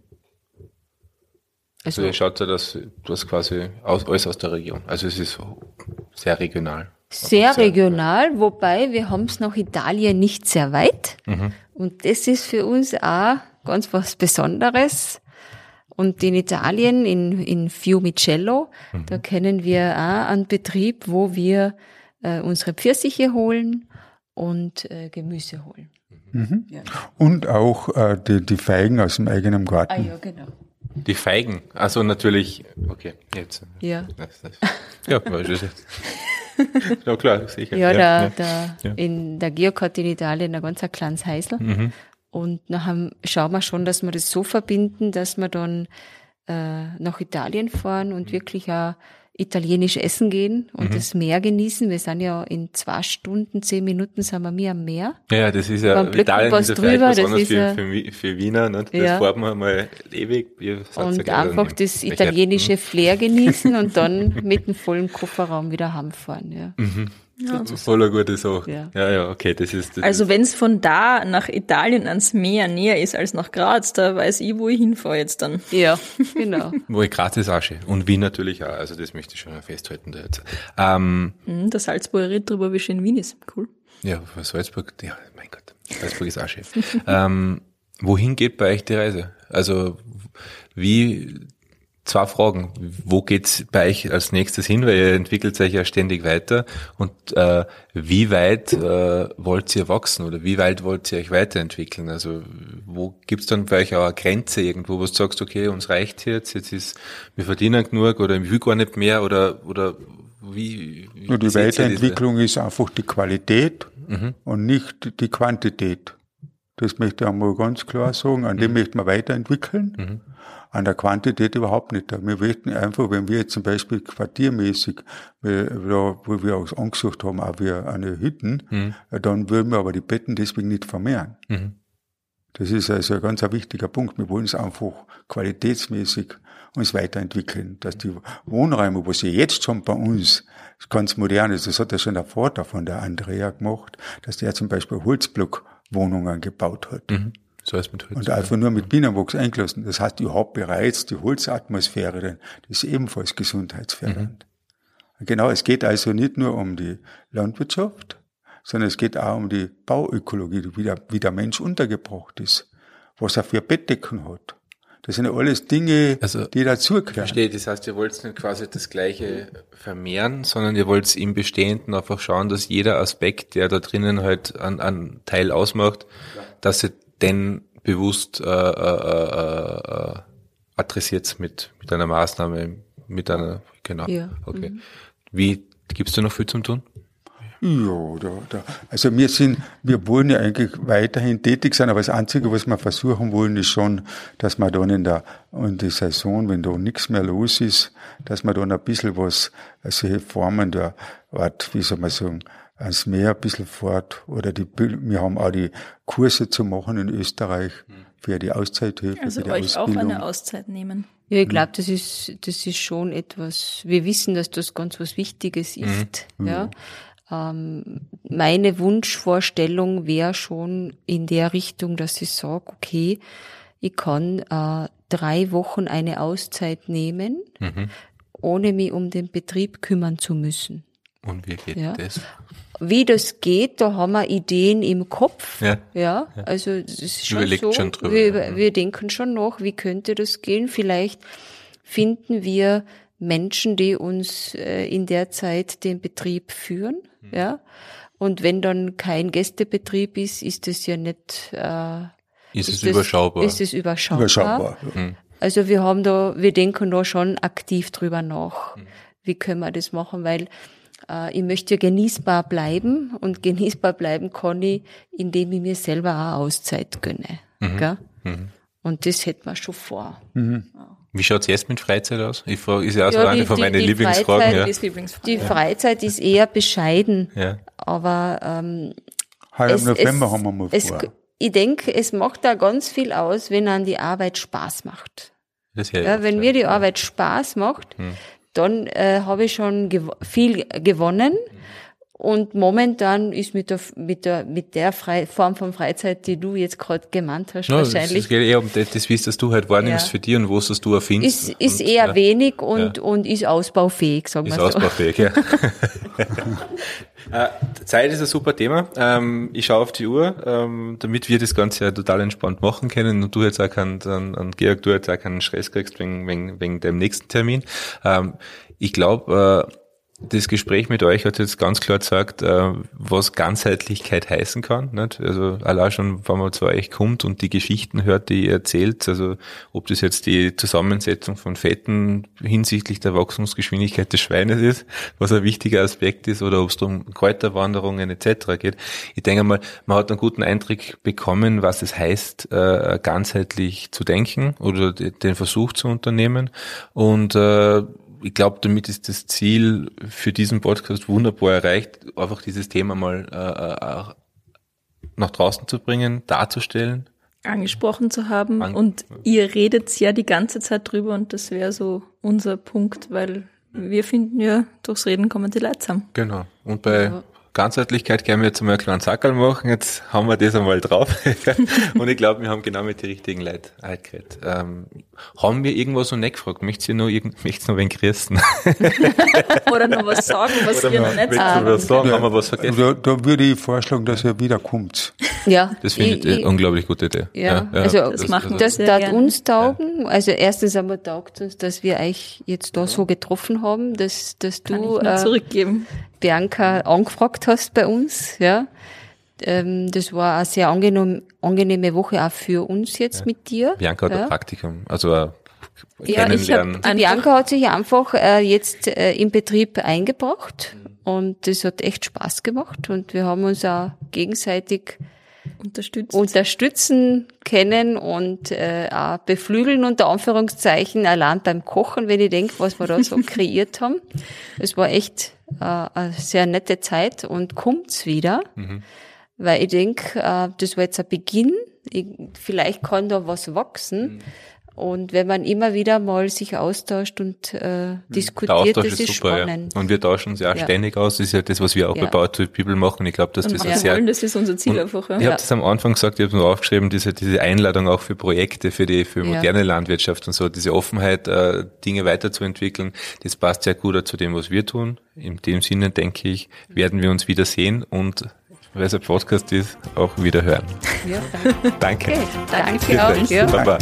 Also Also ihr schaut ja, dass das quasi aus, alles aus der Region. Also es ist sehr regional. Sehr regional, wobei wir haben es nach Italien nicht sehr weit. Mhm. Und das ist für uns auch ganz was Besonderes. Und in Italien, in, in Fiumicello, Mhm. da kennen wir auch einen Betrieb, wo wir äh, unsere Pfirsiche holen und äh, Gemüse holen. Und auch äh, die, die Feigen aus dem eigenen Garten. Ah ja, genau. Die Feigen. Also natürlich, okay, jetzt. Ja. Ja, war schon jetzt. Ja klar, sicher. Ja, der, der, Ja. in der Georg hat in Italien ein ganz ein kleines Häusl. Mhm. Und nachher schauen wir schon, dass wir das so verbinden, dass wir dann äh, nach Italien fahren Mhm. und wirklich auch italienisch essen gehen und das Meer genießen. Wir sind ja in zwei Stunden, zehn Minuten sind wir mir am Meer. Ja, das ist ja, Beim Italien ist ja drüber, was das ist für, ja- für, für Wiener, ne? das Ja. fährt man mal ewig. Ja und gleich einfach das italienische Flair genießen und dann mit dem vollen Kofferraum wieder heimfahren. Ja. Mhm. Voller gute Sache. Ja. Ja, ja, okay, das ist, das Also wenn es von da nach Italien ans Meer näher ist als nach Graz, da weiß ich, wo ich hinfahre jetzt dann. ja, genau. [LAUGHS] wo ich Graz ist auch schön. Und Wien natürlich auch, also das möchte ich schon festhalten da jetzt. Ähm, Hm, der Salzburger redet drüber, wie schön Wien ist. Cool. ja, Salzburg, ja, mein Gott, Salzburg ist auch schön. [LAUGHS] ähm, wohin geht bei euch die Reise? Also, wie, zwei Fragen. Wo geht's bei euch als nächstes hin? Weil ihr entwickelt euch ja ständig weiter. Und äh, wie weit äh, wollt ihr wachsen oder wie weit wollt ihr euch weiterentwickeln? Also wo gibt's dann bei euch auch eine Grenze irgendwo, wo du sagst, okay, uns reicht jetzt, jetzt ist, wir verdienen genug oder ich will gar nicht mehr oder oder wie, wie Nur die Weiterentwicklung ist einfach die Qualität und nicht die Quantität. Das möchte ich einmal ganz klar sagen. An dem möchten wir weiterentwickeln. An der Quantität überhaupt nicht. Wir möchten einfach, wenn wir jetzt zum Beispiel quartiermäßig, wo wir uns angesucht haben, auch wir eine Hütten, äh, dann würden wir aber die Betten deswegen nicht vermehren. Das ist also ein ganz ein wichtiger Punkt. Wir wollen es einfach qualitätsmäßig uns weiterentwickeln. Dass die Wohnräume, was sie jetzt schon bei uns ganz modern ist, das hat ja schon der Vater von der Andrea gemacht, dass der zum Beispiel Holzblockwohnungen gebaut hat. Mhm. Ist mit Holz. Und einfach nur mit Bienenwachs eingelassen. Das heißt, ich habe bereits die Holzatmosphäre drin. Das ist ebenfalls gesundheitsfördernd. Genau, es geht also nicht nur um die Landwirtschaft, sondern es geht auch um die Bauökologie, wie der, wie der Mensch untergebracht ist, was er für Bettdecken hat. Das sind ja alles Dinge, Also, die dazugehören. Verstehe, das heißt, ihr wollt nicht quasi das Gleiche vermehren, sondern ihr wollt im Bestehenden einfach schauen, dass jeder Aspekt, der da drinnen halt einen, einen Teil ausmacht, dass ihr den bewusst äh, äh, äh, adressiert mit, mit einer Maßnahme, mit einer, genau. Ja. Okay. Wie, gibt's da noch viel zum tun? Ja, da, da. Also wir sind, wir wollen ja eigentlich weiterhin tätig sein, aber das Einzige, was wir versuchen wollen, ist schon, dass wir dann in der, in der Saison, wenn da nichts mehr los ist, dass wir dann ein bisschen was, solche Formen der Art, wie soll man sagen, ans Meer ein bisschen fort, oder die, wir haben auch die Kurse zu machen in Österreich für die Auszeithilfe, Also für die euch auch Ausbildung. eine Auszeit nehmen. Ja, ich glaube, das ist, das ist schon etwas, wir wissen, dass das ganz was Wichtiges ist, ja. Ähm, meine Wunschvorstellung wäre schon in der Richtung, dass ich sage, okay, ich kann äh, drei Wochen eine Auszeit nehmen, ohne mich um den Betrieb kümmern zu müssen. Und wie geht Ja. das? Wie das geht, da haben wir Ideen im Kopf. Ja. Ja, also das ist schon Überlegt so. schon drüber, wir, ja. wir denken schon nach, wie könnte das gehen. Vielleicht finden wir Menschen, die uns äh, in der Zeit den Betrieb führen. Mhm. Ja. Und wenn dann kein Gästebetrieb ist, ist es ja nicht. Äh, Ist es das, überschaubar? Ist es überschaubar? Überschaubar. Also wir haben da, wir denken da schon aktiv drüber nach. Mhm. Wie können wir das machen? Weil ich möchte ja genießbar bleiben und genießbar bleiben kann ich, indem ich mir selber auch Auszeit gönne. Mhm. Gell? Und das hätten wir schon vor. Wie schaut's jetzt mit Freizeit aus? Ich frage, ist ja auch so Ja, eine die- von meinen Lieblingsfragen. Freizeit Ja. Lieblingsfrage. Die Freizeit ist eher bescheiden, Ja. aber ähm, Heuer es, im November es, haben wir mal es, vor. ich denke, es macht da ganz viel aus, wenn an die Arbeit Spaß macht. Das ja, Ja, wenn mir die Arbeit Spaß macht, dann äh, habe ich schon gew viel gewonnen. Und momentan ist mit der, mit der, mit der Frei Form von Freizeit, die du jetzt gerade genannt hast, No, es wahrscheinlich, geht eher um das, das wie es das du halt wahrnimmst Ja. für dich und wo es das du erfindest. ist, ist und, eher ja, wenig und, und ist ausbaufähig, sagen wir Ist so. ausbaufähig, ja. [LAUGHS] äh, Zeit ist ein super Thema. Ähm, ich schaue auf die Uhr, ähm, damit wir das Ganze ja total entspannt machen können und du jetzt auch keinen, an, an Georg, du jetzt auch keinen Stress kriegst wegen, wegen, wegen dem nächsten Termin. Ähm, ich glaube, äh, das Gespräch mit euch hat jetzt ganz klar gesagt, äh, was Ganzheitlichkeit heißen kann. Nicht? Also allein schon, wenn man zu euch kommt und die Geschichten hört, die ihr erzählt, also ob das jetzt die Zusammensetzung von Fetten hinsichtlich der Wachstumsgeschwindigkeit des Schweines ist, was ein wichtiger Aspekt ist, oder ob es um Kräuterwanderungen etc. geht. Ich denke mal, man hat einen guten Eindruck bekommen, was es heißt, äh, ganzheitlich zu denken oder de- den Versuch zu unternehmen. Und äh, ich glaube, damit ist das Ziel für diesen Podcast wunderbar erreicht, einfach dieses Thema mal äh, äh, nach draußen zu bringen, darzustellen. angesprochen zu haben. An- und ihr redet ja die ganze Zeit drüber und das wäre so unser Punkt, weil wir finden ja, durchs Reden kommen die Leute zusammen. Genau. Und bei Ganzheitlichkeit können wir jetzt einmal einen kleinen Sackerl machen. Jetzt haben wir das einmal drauf. [LAUGHS] und ich glaube, wir haben genau mit den richtigen Leuten geredet. Ähm, haben wir irgendwas noch nicht gefragt? Möchtest du noch, irgend, möchtest du noch wen grüßen? [LAUGHS] Oder noch was sagen, was wir noch nicht sagen. was sagen? Haben wir was vergessen? Da, da würde ich vorschlagen, dass ihr wiederkommt. Ja, Das finde ich, eine unglaublich gute Idee. Ja, also Das machen wir. das sehr tat uns taugen. Also erstens einmal taugt uns, dass wir euch jetzt da so getroffen haben, dass, dass Kann du ich nur äh, zurückgeben. Bianca angefragt hast bei uns. Ja, ähm, das war eine sehr angenehm, angenehme Woche auch für uns jetzt mit dir. Bianca hat ja. ein Praktikum, also ein Ja, ich hab- Bianca hat sich einfach äh, jetzt äh, im Betrieb eingebracht und das hat echt Spaß gemacht und wir haben uns auch gegenseitig Unterstützt. unterstützen können und äh, auch beflügeln unter Anführungszeichen allein beim Kochen, wenn ich denke, was wir da so [LAUGHS] kreiert haben. Es war echt äh, eine sehr nette Zeit und kommt's wieder, weil ich denke, äh, das war jetzt ein Beginn. Ich, vielleicht kann da was wachsen. Und wenn man immer wieder mal sich austauscht und äh, Der diskutiert, Austausch das ist ist super, ja. spannend. Und wir tauschen uns ja auch Ja. ständig aus. Das ist ja das, was wir auch Ja. bei Power to People machen. Ich glaube, dass und das wir ein sehr wollen, das ist unser Ziel einfach. Ja. Ich habe das am Anfang gesagt, ich habe nur aufgeschrieben, diese, diese Einladung auch für Projekte, für die für Ja. moderne Landwirtschaft und so, diese Offenheit, äh, Dinge weiterzuentwickeln, das passt sehr gut auch zu dem, was wir tun. In dem Sinne, denke ich, werden wir uns wieder sehen und weil es ein Podcast ist, auch wieder hören. Ja, Danke. okay. Danke Bis auch. Ja. Baba.